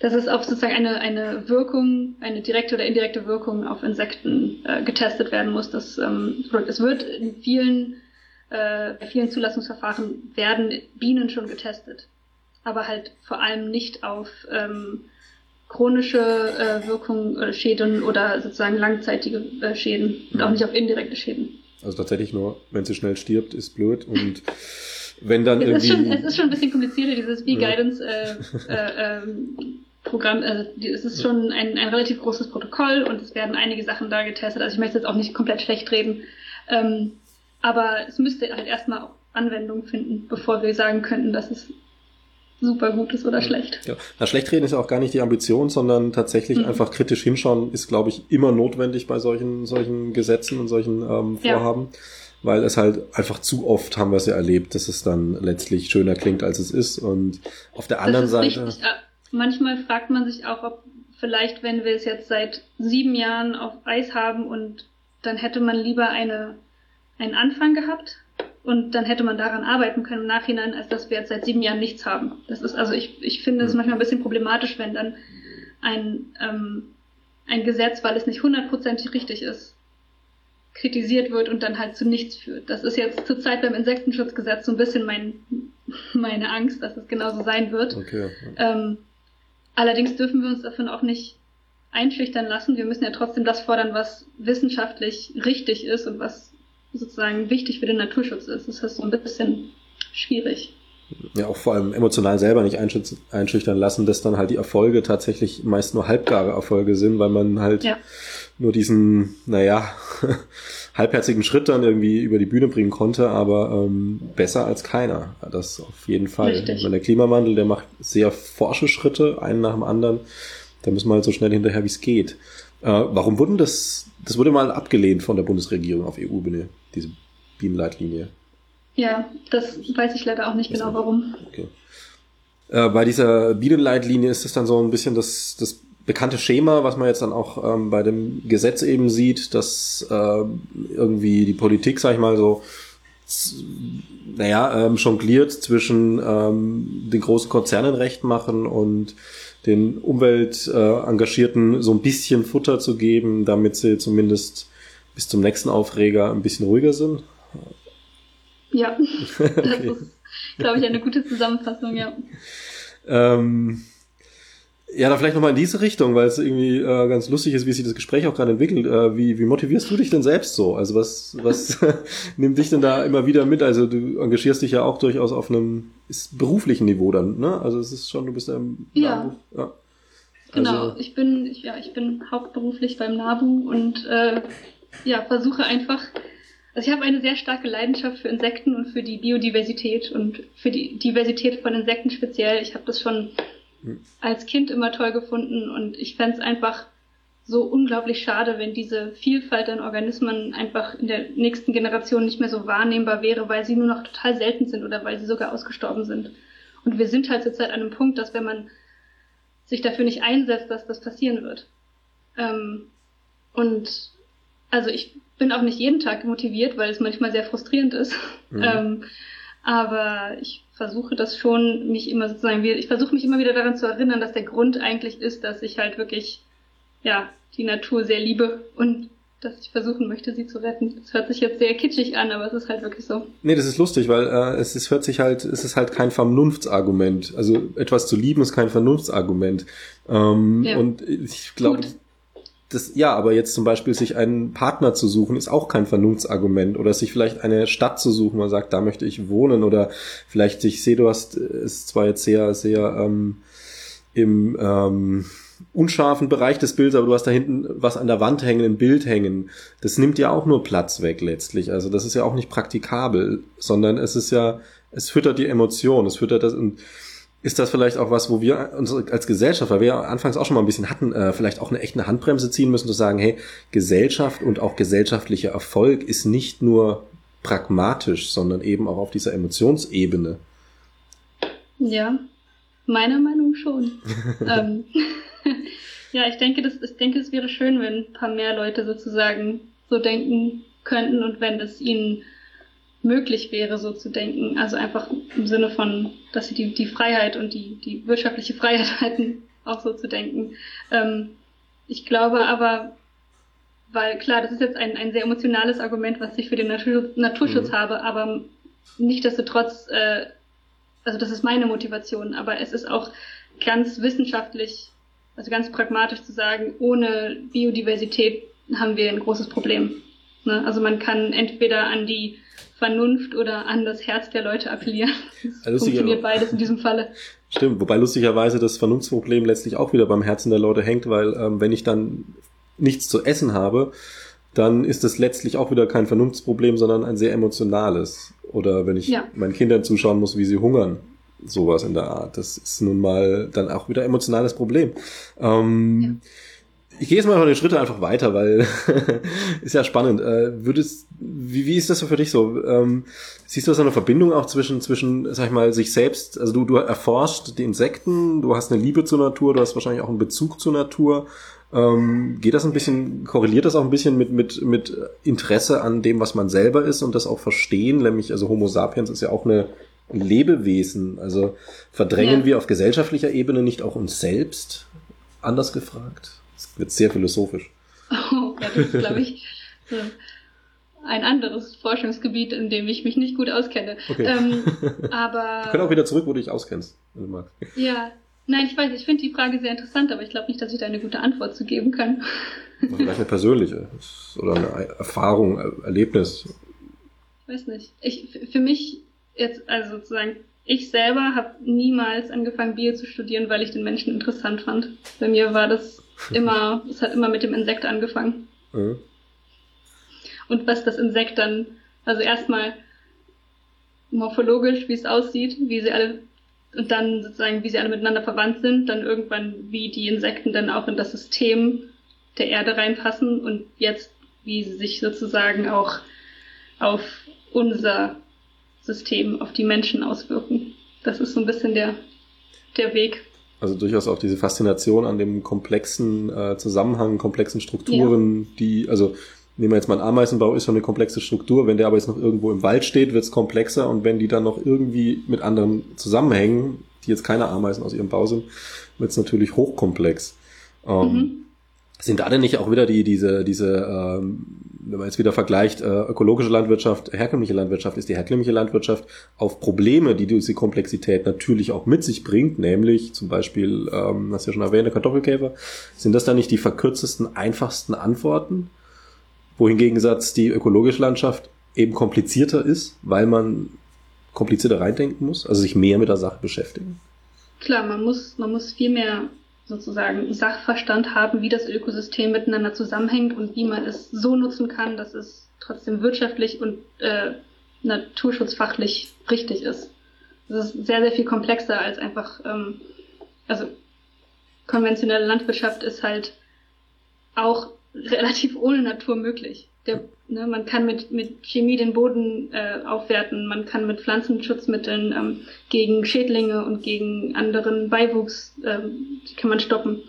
Dass es auf sozusagen eine, eine Wirkung, eine direkte oder indirekte Wirkung auf Insekten äh, getestet werden muss. Das, ähm, es wird in vielen, äh, bei vielen Zulassungsverfahren werden Bienen schon getestet, aber halt vor allem nicht auf ähm, chronische äh, Wirkung, äh, Schäden oder sozusagen langzeitige äh, Schäden und auch mhm. nicht auf indirekte Schäden. Also tatsächlich nur, wenn sie schnell stirbt, ist blöd und wenn dann es irgendwie... Ist schon, es ist schon ein bisschen komplizierter, dieses B-Guidance äh, äh, ähm, Programm, also es ist schon ein, ein relativ großes Protokoll und es werden einige Sachen da getestet. Also ich möchte jetzt auch nicht komplett schlecht reden. Ähm, aber es müsste halt erstmal auch Anwendung finden, bevor wir sagen könnten, dass es super gut ist oder schlecht. Ja. Na, schlecht reden ist ja auch gar nicht die Ambition, sondern tatsächlich mhm. einfach kritisch hinschauen ist, glaube ich, immer notwendig bei solchen, solchen Gesetzen und solchen ähm, Vorhaben. Ja. Weil es halt einfach zu oft haben wir es ja erlebt, dass es dann letztlich schöner klingt, als es ist. Und auf der anderen Seite. Richtig, manchmal fragt man sich auch, ob vielleicht, wenn wir es jetzt seit sieben Jahren auf Eis haben und dann hätte man lieber eine, einen Anfang gehabt und dann hätte man daran arbeiten können im Nachhinein, als dass wir jetzt seit sieben Jahren nichts haben. Das ist also ich, ich finde es hm. manchmal ein bisschen problematisch, wenn dann ein, ähm, ein Gesetz, weil es nicht hundertprozentig richtig ist, kritisiert wird und dann halt zu nichts führt. Das ist jetzt zurzeit beim Insektenschutzgesetz so ein bisschen mein, meine Angst, dass es genauso sein wird. Okay. Ähm, allerdings dürfen wir uns davon auch nicht einschüchtern lassen. Wir müssen ja trotzdem das fordern, was wissenschaftlich richtig ist und was sozusagen wichtig für den Naturschutz ist. Das ist so ein bisschen schwierig. Ja, auch vor allem emotional selber nicht einschüchtern lassen, dass dann halt die Erfolge tatsächlich meist nur halbgare Erfolge sind, weil man halt ja. nur diesen, naja, halbherzigen Schritt dann irgendwie über die Bühne bringen konnte, aber ähm, besser als keiner. Das auf jeden Fall. Richtig. Ich meine, der Klimawandel, der macht sehr forsche Schritte, einen nach dem anderen. Da müssen wir halt so schnell hinterher, wie es geht. Äh, warum wurden das, das wurde mal abgelehnt von der Bundesregierung auf EU-Bühne, diese Bienenleitlinie? Ja, das weiß ich leider auch nicht genau, warum. Okay. Äh, bei dieser Bienenleitlinie ist es dann so ein bisschen das, das bekannte Schema, was man jetzt dann auch ähm, bei dem Gesetz eben sieht, dass äh, irgendwie die Politik, sag ich mal so, naja, ähm, jongliert zwischen ähm, den großen Konzernen recht machen und den Umweltengagierten äh, so ein bisschen Futter zu geben, damit sie zumindest bis zum nächsten Aufreger ein bisschen ruhiger sind. Ja, das okay. ist, glaube ich, eine gute Zusammenfassung, ja. Ähm, ja, da vielleicht nochmal in diese Richtung, weil es irgendwie äh, ganz lustig ist, wie sich das Gespräch auch gerade entwickelt. Äh, wie, wie motivierst du dich denn selbst so? Also was, was nimmt dich denn da immer wieder mit? Also du engagierst dich ja auch durchaus auf einem beruflichen Niveau dann, ne? Also es ist schon, du bist ja im ja. ja. Genau, also, ich bin, ich, ja, ich bin hauptberuflich beim NABU und äh, ja, versuche einfach also ich habe eine sehr starke Leidenschaft für Insekten und für die Biodiversität und für die Diversität von Insekten speziell. Ich habe das schon. Als Kind immer toll gefunden und ich fände es einfach so unglaublich schade, wenn diese Vielfalt an Organismen einfach in der nächsten Generation nicht mehr so wahrnehmbar wäre, weil sie nur noch total selten sind oder weil sie sogar ausgestorben sind. Und wir sind halt zurzeit an einem Punkt, dass wenn man sich dafür nicht einsetzt, dass das passieren wird. Ähm, und also ich bin auch nicht jeden Tag motiviert, weil es manchmal sehr frustrierend ist. Mhm. Ähm, aber ich versuche das schon, mich immer sozusagen, ich versuche mich immer wieder daran zu erinnern, dass der Grund eigentlich ist, dass ich halt wirklich, ja, die Natur sehr liebe und dass ich versuchen möchte, sie zu retten. Das hört sich jetzt sehr kitschig an, aber es ist halt wirklich so. Nee, das ist lustig, weil äh, es ist, hört sich halt, es ist halt kein Vernunftsargument. Also etwas zu lieben ist kein Vernunftsargument. Ähm, ja. Und ich glaube, das, ja, aber jetzt zum Beispiel sich einen Partner zu suchen, ist auch kein Vernunftsargument. Oder sich vielleicht eine Stadt zu suchen, man sagt, da möchte ich wohnen. Oder vielleicht, ich sehe, du hast, ist zwar jetzt sehr, sehr ähm, im ähm, unscharfen Bereich des Bildes, aber du hast da hinten was an der Wand hängen, ein Bild hängen. Das nimmt ja auch nur Platz weg letztlich. Also das ist ja auch nicht praktikabel, sondern es ist ja, es füttert die Emotion, es füttert das und ist das vielleicht auch was, wo wir uns als Gesellschaft, weil wir ja anfangs auch schon mal ein bisschen hatten, äh, vielleicht auch eine echte Handbremse ziehen müssen, zu sagen, hey, Gesellschaft und auch gesellschaftlicher Erfolg ist nicht nur pragmatisch, sondern eben auch auf dieser Emotionsebene. Ja, meiner Meinung schon. ähm, ja, ich denke, das, ich denke, es wäre schön, wenn ein paar mehr Leute sozusagen so denken könnten und wenn es ihnen möglich wäre, so zu denken. Also einfach im Sinne von, dass sie die, die Freiheit und die, die wirtschaftliche Freiheit halten, auch so zu denken. Ähm, ich glaube aber, weil klar, das ist jetzt ein, ein sehr emotionales Argument, was ich für den Natur, Naturschutz mhm. habe, aber nichtdestotrotz, äh, also das ist meine Motivation, aber es ist auch ganz wissenschaftlich, also ganz pragmatisch zu sagen, ohne Biodiversität haben wir ein großes Problem. Ne? Also man kann entweder an die Vernunft oder an das Herz der Leute appellieren. Das funktioniert beides in diesem Falle. Stimmt, wobei lustigerweise das Vernunftsproblem letztlich auch wieder beim Herzen der Leute hängt, weil ähm, wenn ich dann nichts zu essen habe, dann ist das letztlich auch wieder kein Vernunftsproblem, sondern ein sehr emotionales. Oder wenn ich ja. meinen Kindern zuschauen muss, wie sie hungern, sowas in der Art. Das ist nun mal dann auch wieder emotionales Problem. Ähm, ja ich gehe jetzt mal von den Schritte einfach weiter, weil ist ja spannend. Äh, würdest, wie, wie ist das so für dich so? Ähm, siehst du da so eine Verbindung auch zwischen, zwischen, sag ich mal, sich selbst, also du, du erforschst die Insekten, du hast eine Liebe zur Natur, du hast wahrscheinlich auch einen Bezug zur Natur. Ähm, geht das ein bisschen, korreliert das auch ein bisschen mit, mit, mit Interesse an dem, was man selber ist und das auch verstehen? Nämlich, also Homo sapiens ist ja auch eine Lebewesen. Also verdrängen ja. wir auf gesellschaftlicher Ebene nicht auch uns selbst? Anders gefragt. Wird sehr philosophisch. Oh, ja, das ist, glaube ich, so ein anderes Forschungsgebiet, in dem ich mich nicht gut auskenne. Okay. Ähm, aber. Wir können auch wieder zurück, wo du dich auskennst, wenn du magst. Ja. Nein, ich weiß, ich finde die Frage sehr interessant, aber ich glaube nicht, dass ich da eine gute Antwort zu geben kann. Vielleicht eine persönliche oder eine Erfahrung, Erlebnis. Ich weiß nicht. Ich, für mich jetzt, also sozusagen, ich selber habe niemals angefangen, Bio zu studieren, weil ich den Menschen interessant fand. Bei mir war das immer, es hat immer mit dem Insekt angefangen. Mhm. Und was das Insekt dann, also erstmal morphologisch, wie es aussieht, wie sie alle, und dann sozusagen, wie sie alle miteinander verwandt sind, dann irgendwann, wie die Insekten dann auch in das System der Erde reinpassen und jetzt, wie sie sich sozusagen auch auf unser System, auf die Menschen auswirken. Das ist so ein bisschen der, der Weg. Also durchaus auch diese Faszination an dem komplexen äh, Zusammenhang, komplexen Strukturen, ja. die, also nehmen wir jetzt mal einen Ameisenbau, ist schon eine komplexe Struktur. Wenn der aber jetzt noch irgendwo im Wald steht, wird es komplexer und wenn die dann noch irgendwie mit anderen zusammenhängen, die jetzt keine Ameisen aus ihrem Bau sind, wird es natürlich hochkomplex. Ähm, mhm. Sind da denn nicht auch wieder die, diese, diese, ähm, wenn man jetzt wieder vergleicht, äh, ökologische Landwirtschaft, herkömmliche Landwirtschaft, ist die herkömmliche Landwirtschaft auf Probleme, die diese Komplexität natürlich auch mit sich bringt, nämlich zum Beispiel, ähm, hast du ja schon erwähnt, der Kartoffelkäfer, sind das dann nicht die verkürztesten, einfachsten Antworten? Wohingegen Satz die ökologische Landschaft eben komplizierter ist, weil man komplizierter reindenken muss, also sich mehr mit der Sache beschäftigen? Klar, man muss, man muss viel mehr sozusagen Sachverstand haben, wie das Ökosystem miteinander zusammenhängt und wie man es so nutzen kann, dass es trotzdem wirtschaftlich und äh, naturschutzfachlich richtig ist. Das ist sehr, sehr viel komplexer als einfach, ähm, also konventionelle Landwirtschaft ist halt auch relativ ohne Natur möglich. Der, ne, man kann mit, mit Chemie den Boden äh, aufwerten, man kann mit Pflanzenschutzmitteln ähm, gegen Schädlinge und gegen anderen Beiwuchs, ähm, die kann man stoppen.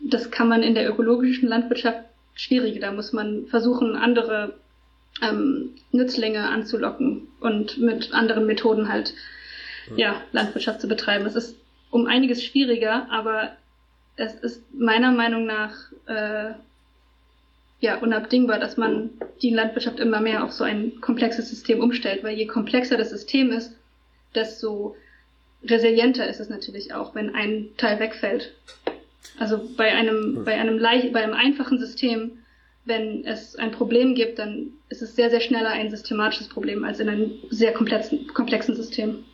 Das kann man in der ökologischen Landwirtschaft schwieriger. Da muss man versuchen, andere ähm, Nützlinge anzulocken und mit anderen Methoden halt ja, Landwirtschaft zu betreiben. Es ist um einiges schwieriger, aber es ist meiner Meinung nach äh, ja unabdingbar, dass man die Landwirtschaft immer mehr auf so ein komplexes System umstellt, weil je komplexer das System ist, desto resilienter ist es natürlich auch, wenn ein Teil wegfällt. Also bei einem, bei einem leicht, bei einem einfachen System, wenn es ein Problem gibt, dann ist es sehr, sehr schneller ein systematisches Problem als in einem sehr komplexen, komplexen System.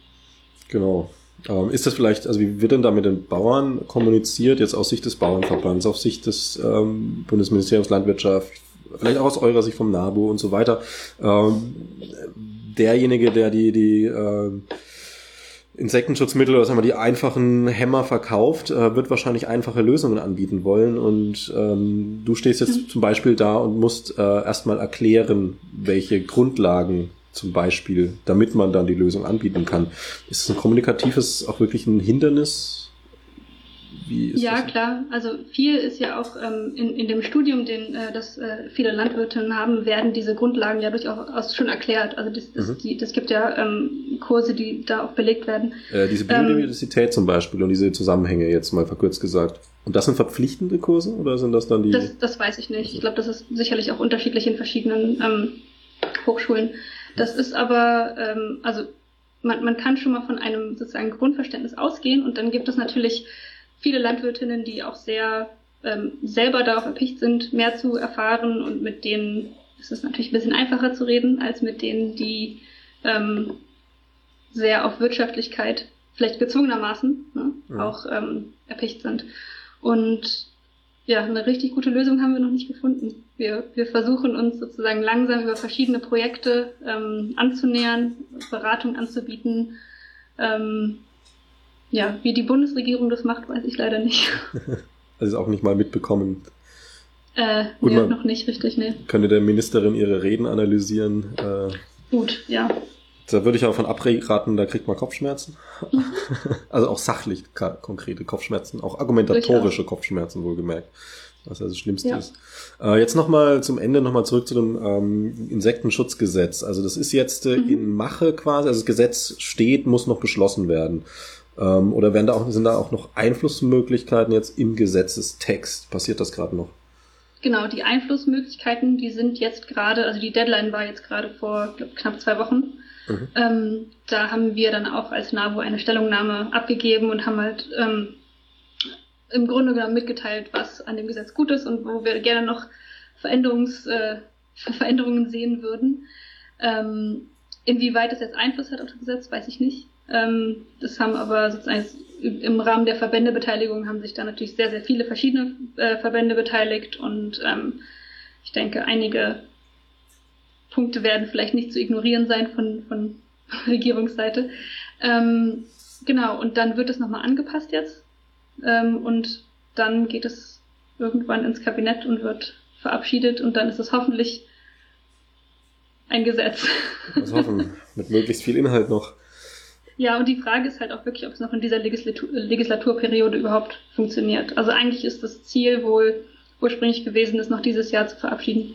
Genau. Ähm, ist das vielleicht, also wie wird denn da mit den Bauern kommuniziert, jetzt aus Sicht des Bauernverbands, aus Sicht des ähm, Bundesministeriums Landwirtschaft, vielleicht auch aus eurer Sicht vom NABU und so weiter? Ähm, derjenige, der die, die äh, Insektenschutzmittel oder sagen wir die einfachen Hämmer verkauft, äh, wird wahrscheinlich einfache Lösungen anbieten wollen. Und ähm, du stehst jetzt mhm. zum Beispiel da und musst äh, erstmal erklären, welche Grundlagen zum Beispiel, damit man dann die Lösung anbieten kann. Ist es ein kommunikatives auch wirklich ein Hindernis? ja, das? klar. Also viel ist ja auch ähm, in, in dem Studium, den äh, das äh, viele Landwirtinnen haben, werden diese Grundlagen ja durchaus schon erklärt. Also das, das, mhm. die, das gibt ja ähm, Kurse, die da auch belegt werden. Äh, diese ähm, Biodiversität ähm, zum Beispiel und diese Zusammenhänge jetzt mal verkürzt gesagt. Und das sind verpflichtende Kurse oder sind das dann die? Das, das weiß ich nicht. Ich glaube, das ist sicherlich auch unterschiedlich in verschiedenen ähm, Hochschulen. Das ist aber, ähm, also man, man kann schon mal von einem sozusagen Grundverständnis ausgehen und dann gibt es natürlich viele Landwirtinnen, die auch sehr ähm, selber darauf erpicht sind, mehr zu erfahren und mit denen ist es natürlich ein bisschen einfacher zu reden, als mit denen, die ähm, sehr auf Wirtschaftlichkeit, vielleicht gezwungenermaßen, ne, ja. auch ähm, erpicht sind. Und ja, eine richtig gute Lösung haben wir noch nicht gefunden. Wir, wir versuchen uns sozusagen langsam über verschiedene Projekte ähm, anzunähern, Beratung anzubieten. Ähm, ja, wie die Bundesregierung das macht, weiß ich leider nicht. also auch nicht mal mitbekommen. Äh, Gut, nee, noch nicht richtig, ne. Könnte der Ministerin ihre Reden analysieren? Äh, Gut, ja. Da würde ich aber von abraten, da kriegt man Kopfschmerzen. Mhm. also auch sachlich konkrete Kopfschmerzen, auch argumentatorische Durchaus. Kopfschmerzen wohlgemerkt, was also das Schlimmste ja. ist. Äh, jetzt nochmal zum Ende nochmal zurück zu dem ähm, Insektenschutzgesetz. Also das ist jetzt äh, mhm. in Mache quasi, also das Gesetz steht, muss noch beschlossen werden. Ähm, oder werden da auch, sind da auch noch Einflussmöglichkeiten jetzt im Gesetzestext? Passiert das gerade noch? Genau, die Einflussmöglichkeiten, die sind jetzt gerade, also die Deadline war jetzt gerade vor glaub, knapp zwei Wochen. Mhm. Ähm, da haben wir dann auch als NABU eine Stellungnahme abgegeben und haben halt ähm, im Grunde genommen mitgeteilt, was an dem Gesetz gut ist und wo wir gerne noch Veränderungs, äh, Veränderungen sehen würden. Ähm, inwieweit es jetzt Einfluss hat auf das Gesetz, weiß ich nicht. Ähm, das haben aber sozusagen im Rahmen der Verbändebeteiligung haben sich da natürlich sehr, sehr viele verschiedene äh, Verbände beteiligt und ähm, ich denke, einige Punkte werden vielleicht nicht zu ignorieren sein von, von Regierungsseite. Ähm, genau, und dann wird es nochmal angepasst jetzt ähm, und dann geht es irgendwann ins Kabinett und wird verabschiedet und dann ist es hoffentlich ein Gesetz. Das hoffen, mit möglichst viel Inhalt noch. Ja, und die Frage ist halt auch wirklich, ob es noch in dieser Legislatur Legislaturperiode überhaupt funktioniert. Also eigentlich ist das Ziel wohl ursprünglich gewesen, es noch dieses Jahr zu verabschieden.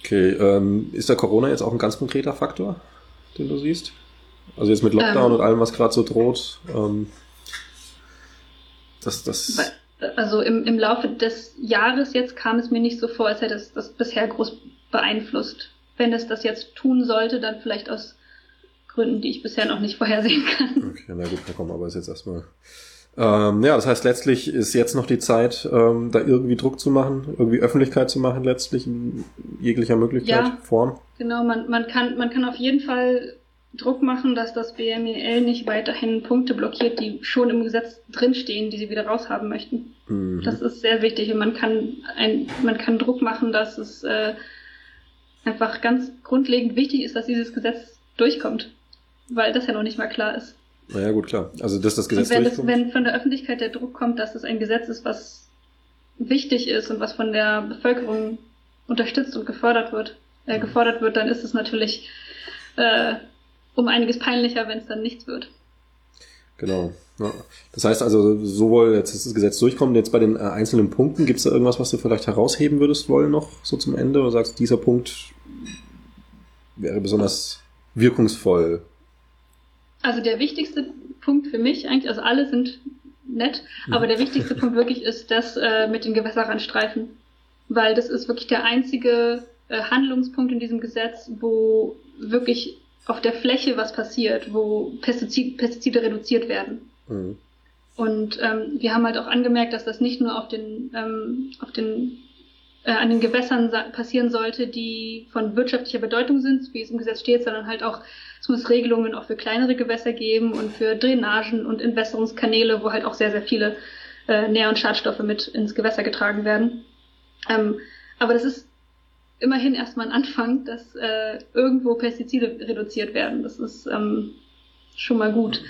Okay, ähm, ist da Corona jetzt auch ein ganz konkreter Faktor, den du siehst? Also jetzt mit Lockdown ähm, und allem, was gerade so droht. Ähm, das, das also im, im Laufe des Jahres jetzt kam es mir nicht so vor, als hätte es das bisher groß beeinflusst. Wenn es das jetzt tun sollte, dann vielleicht aus Gründen, die ich bisher noch nicht vorhersehen kann. Okay, na gut, komm, aber ist jetzt erstmal. Ähm, ja, das heißt, letztlich ist jetzt noch die Zeit, ähm, da irgendwie Druck zu machen, irgendwie Öffentlichkeit zu machen, letztlich in jeglicher Möglichkeit, ja, Form. Genau, man, man, kann, man kann auf jeden Fall Druck machen, dass das BMEL nicht weiterhin Punkte blockiert, die schon im Gesetz drinstehen, die sie wieder raushaben möchten. Mhm. Das ist sehr wichtig und man kann, ein, man kann Druck machen, dass es äh, einfach ganz grundlegend wichtig ist, dass dieses Gesetz durchkommt weil das ja noch nicht mal klar ist. Naja, gut, klar. Also, dass das Gesetz und wenn, das, wenn von der Öffentlichkeit der Druck kommt, dass es ein Gesetz ist, was wichtig ist und was von der Bevölkerung unterstützt und gefördert wird, äh, gefordert wird, dann ist es natürlich äh, um einiges peinlicher, wenn es dann nichts wird. Genau. Ja. Das heißt also, sowohl jetzt ist das Gesetz durchkommt, jetzt bei den äh, einzelnen Punkten, gibt es da irgendwas, was du vielleicht herausheben würdest wollen noch so zum Ende? Oder sagst, dieser Punkt wäre besonders wirkungsvoll also der wichtigste Punkt für mich eigentlich, also alle sind nett, aber der wichtigste Punkt wirklich ist das äh, mit den Gewässerrandstreifen. Weil das ist wirklich der einzige äh, Handlungspunkt in diesem Gesetz, wo wirklich auf der Fläche was passiert, wo Pestizid, Pestizide reduziert werden. Mhm. Und ähm, wir haben halt auch angemerkt, dass das nicht nur auf den, ähm, auf den äh, an den Gewässern passieren sollte, die von wirtschaftlicher Bedeutung sind, wie es im Gesetz steht, sondern halt auch es muss Regelungen auch für kleinere Gewässer geben und für Drainagen und Entwässerungskanäle, wo halt auch sehr, sehr viele äh, Nähr- und Schadstoffe mit ins Gewässer getragen werden. Ähm, aber das ist immerhin erstmal ein Anfang, dass äh, irgendwo Pestizide reduziert werden. Das ist ähm, schon mal gut.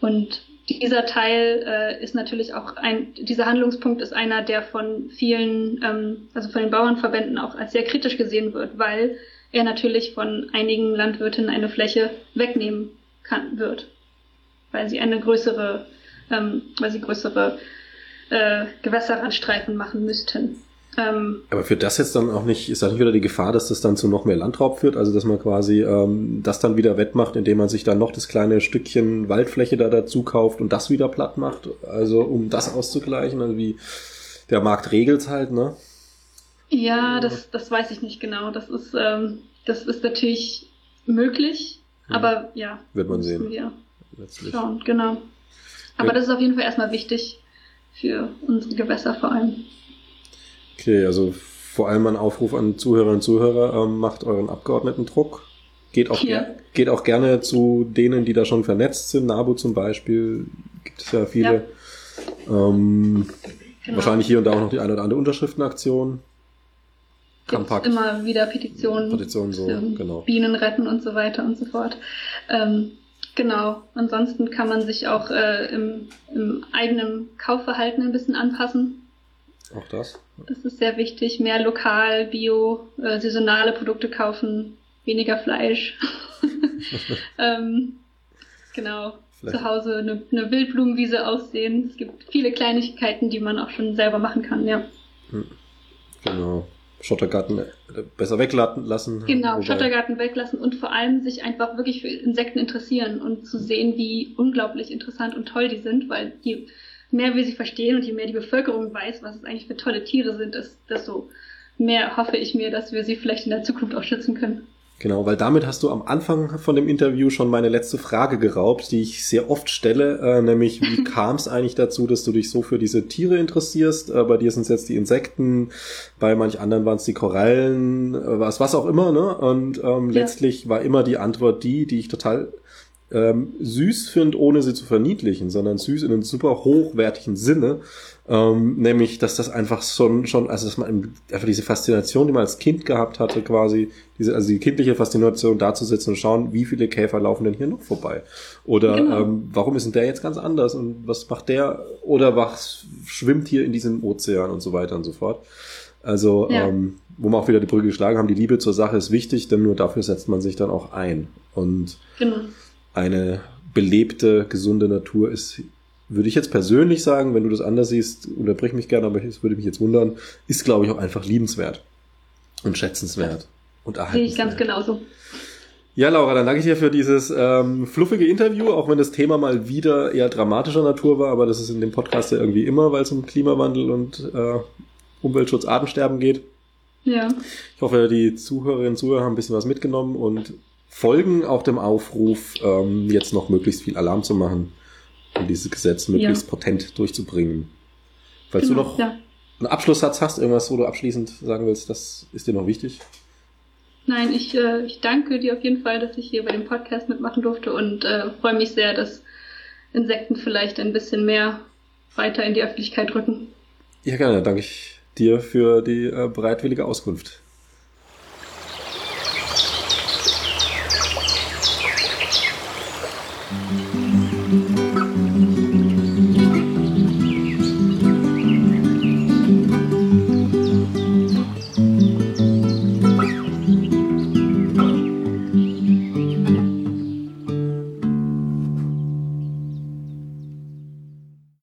Und dieser Teil äh, ist natürlich auch ein, dieser Handlungspunkt ist einer, der von vielen, ähm, also von den Bauernverbänden auch als sehr kritisch gesehen wird, weil er natürlich von einigen Landwirtinnen eine Fläche wegnehmen kann, wird, weil sie eine größere, ähm, weil sie größere äh, Gewässerrandstreifen machen müssten. Ähm, Aber führt das jetzt dann auch nicht, ist da nicht wieder die Gefahr, dass das dann zu noch mehr Landraub führt? Also dass man quasi ähm, das dann wieder wettmacht, indem man sich dann noch das kleine Stückchen Waldfläche da dazu kauft und das wieder platt macht? Also um das auszugleichen, also wie der Markt regelt halt, ne? Ja, das, das weiß ich nicht genau. Das ist, ähm, das ist natürlich möglich, hm. aber ja. Wird man sehen. Wir Letztlich. schauen, genau. Aber ja. das ist auf jeden Fall erstmal wichtig für unsere Gewässer vor allem. Okay, also vor allem ein Aufruf an Zuhörerinnen und Zuhörer, ähm, macht euren Abgeordneten Druck. Geht auch, ja. geht auch gerne zu denen, die da schon vernetzt sind. NABU zum Beispiel gibt es ja viele. Ja. Ähm, genau. Wahrscheinlich hier und da auch noch die eine oder andere Unterschriftenaktion. Kompakt. immer wieder Petitionen, Petitionen so, genau. Bienen retten und so weiter und so fort. Ähm, genau. Ansonsten kann man sich auch äh, im, im eigenen Kaufverhalten ein bisschen anpassen. Auch das. Das ist sehr wichtig. Mehr lokal, bio, äh, saisonale Produkte kaufen, weniger Fleisch. ähm, genau. Vielleicht. Zu Hause eine, eine, Wildblumenwiese aussehen. Es gibt viele Kleinigkeiten, die man auch schon selber machen kann, ja. Hm. Genau. Schottergarten äh, besser weglassen. Genau. Schottergarten weglassen und vor allem sich einfach wirklich für Insekten interessieren und zu sehen, wie unglaublich interessant und toll die sind, weil je mehr wir sie verstehen und je mehr die Bevölkerung weiß, was es eigentlich für tolle Tiere sind, desto mehr hoffe ich mir, dass wir sie vielleicht in der Zukunft auch schützen können. Genau, weil damit hast du am Anfang von dem Interview schon meine letzte Frage geraubt, die ich sehr oft stelle, äh, nämlich wie kam es eigentlich dazu, dass du dich so für diese Tiere interessierst? Äh, bei dir sind es jetzt die Insekten, bei manch anderen waren es die Korallen, äh, was was auch immer, ne? Und ähm, ja. letztlich war immer die Antwort die, die ich total ähm, süß finde, ohne sie zu verniedlichen, sondern süß in einem super hochwertigen Sinne. Ähm, nämlich, dass das einfach schon, schon, also dass man einfach diese Faszination, die man als Kind gehabt hatte, quasi, diese, also die kindliche Faszination da zu sitzen und schauen, wie viele Käfer laufen denn hier noch vorbei? Oder genau. ähm, warum ist denn der jetzt ganz anders und was macht der? Oder was schwimmt hier in diesem Ozean und so weiter und so fort. Also, ja. ähm, wo wir auch wieder die Brücke geschlagen haben, die Liebe zur Sache ist wichtig, denn nur dafür setzt man sich dann auch ein. Und genau eine belebte, gesunde Natur ist, würde ich jetzt persönlich sagen, wenn du das anders siehst, unterbrich mich gerne, aber es würde mich jetzt wundern, ist, glaube ich, auch einfach liebenswert und schätzenswert und erhaltenswert. Sehe ich ganz genauso. Ja, Laura, dann danke ich dir für dieses ähm, fluffige Interview, auch wenn das Thema mal wieder eher dramatischer Natur war, aber das ist in dem Podcast ja irgendwie immer, weil es um Klimawandel und äh, Umweltschutz, Artensterben geht. Ja. Ich hoffe, die Zuhörerinnen und Zuhörer haben ein bisschen was mitgenommen und folgen auch dem Aufruf, ähm, jetzt noch möglichst viel Alarm zu machen und dieses Gesetz möglichst ja. potent durchzubringen. Falls genau, du noch ja. einen Abschlusssatz hast, irgendwas, wo du abschließend sagen willst, das ist dir noch wichtig? Nein, ich, äh, ich danke dir auf jeden Fall, dass ich hier bei dem Podcast mitmachen durfte und äh, freue mich sehr, dass Insekten vielleicht ein bisschen mehr weiter in die Öffentlichkeit rücken. Ja, gerne. Danke ich dir für die äh, bereitwillige Auskunft.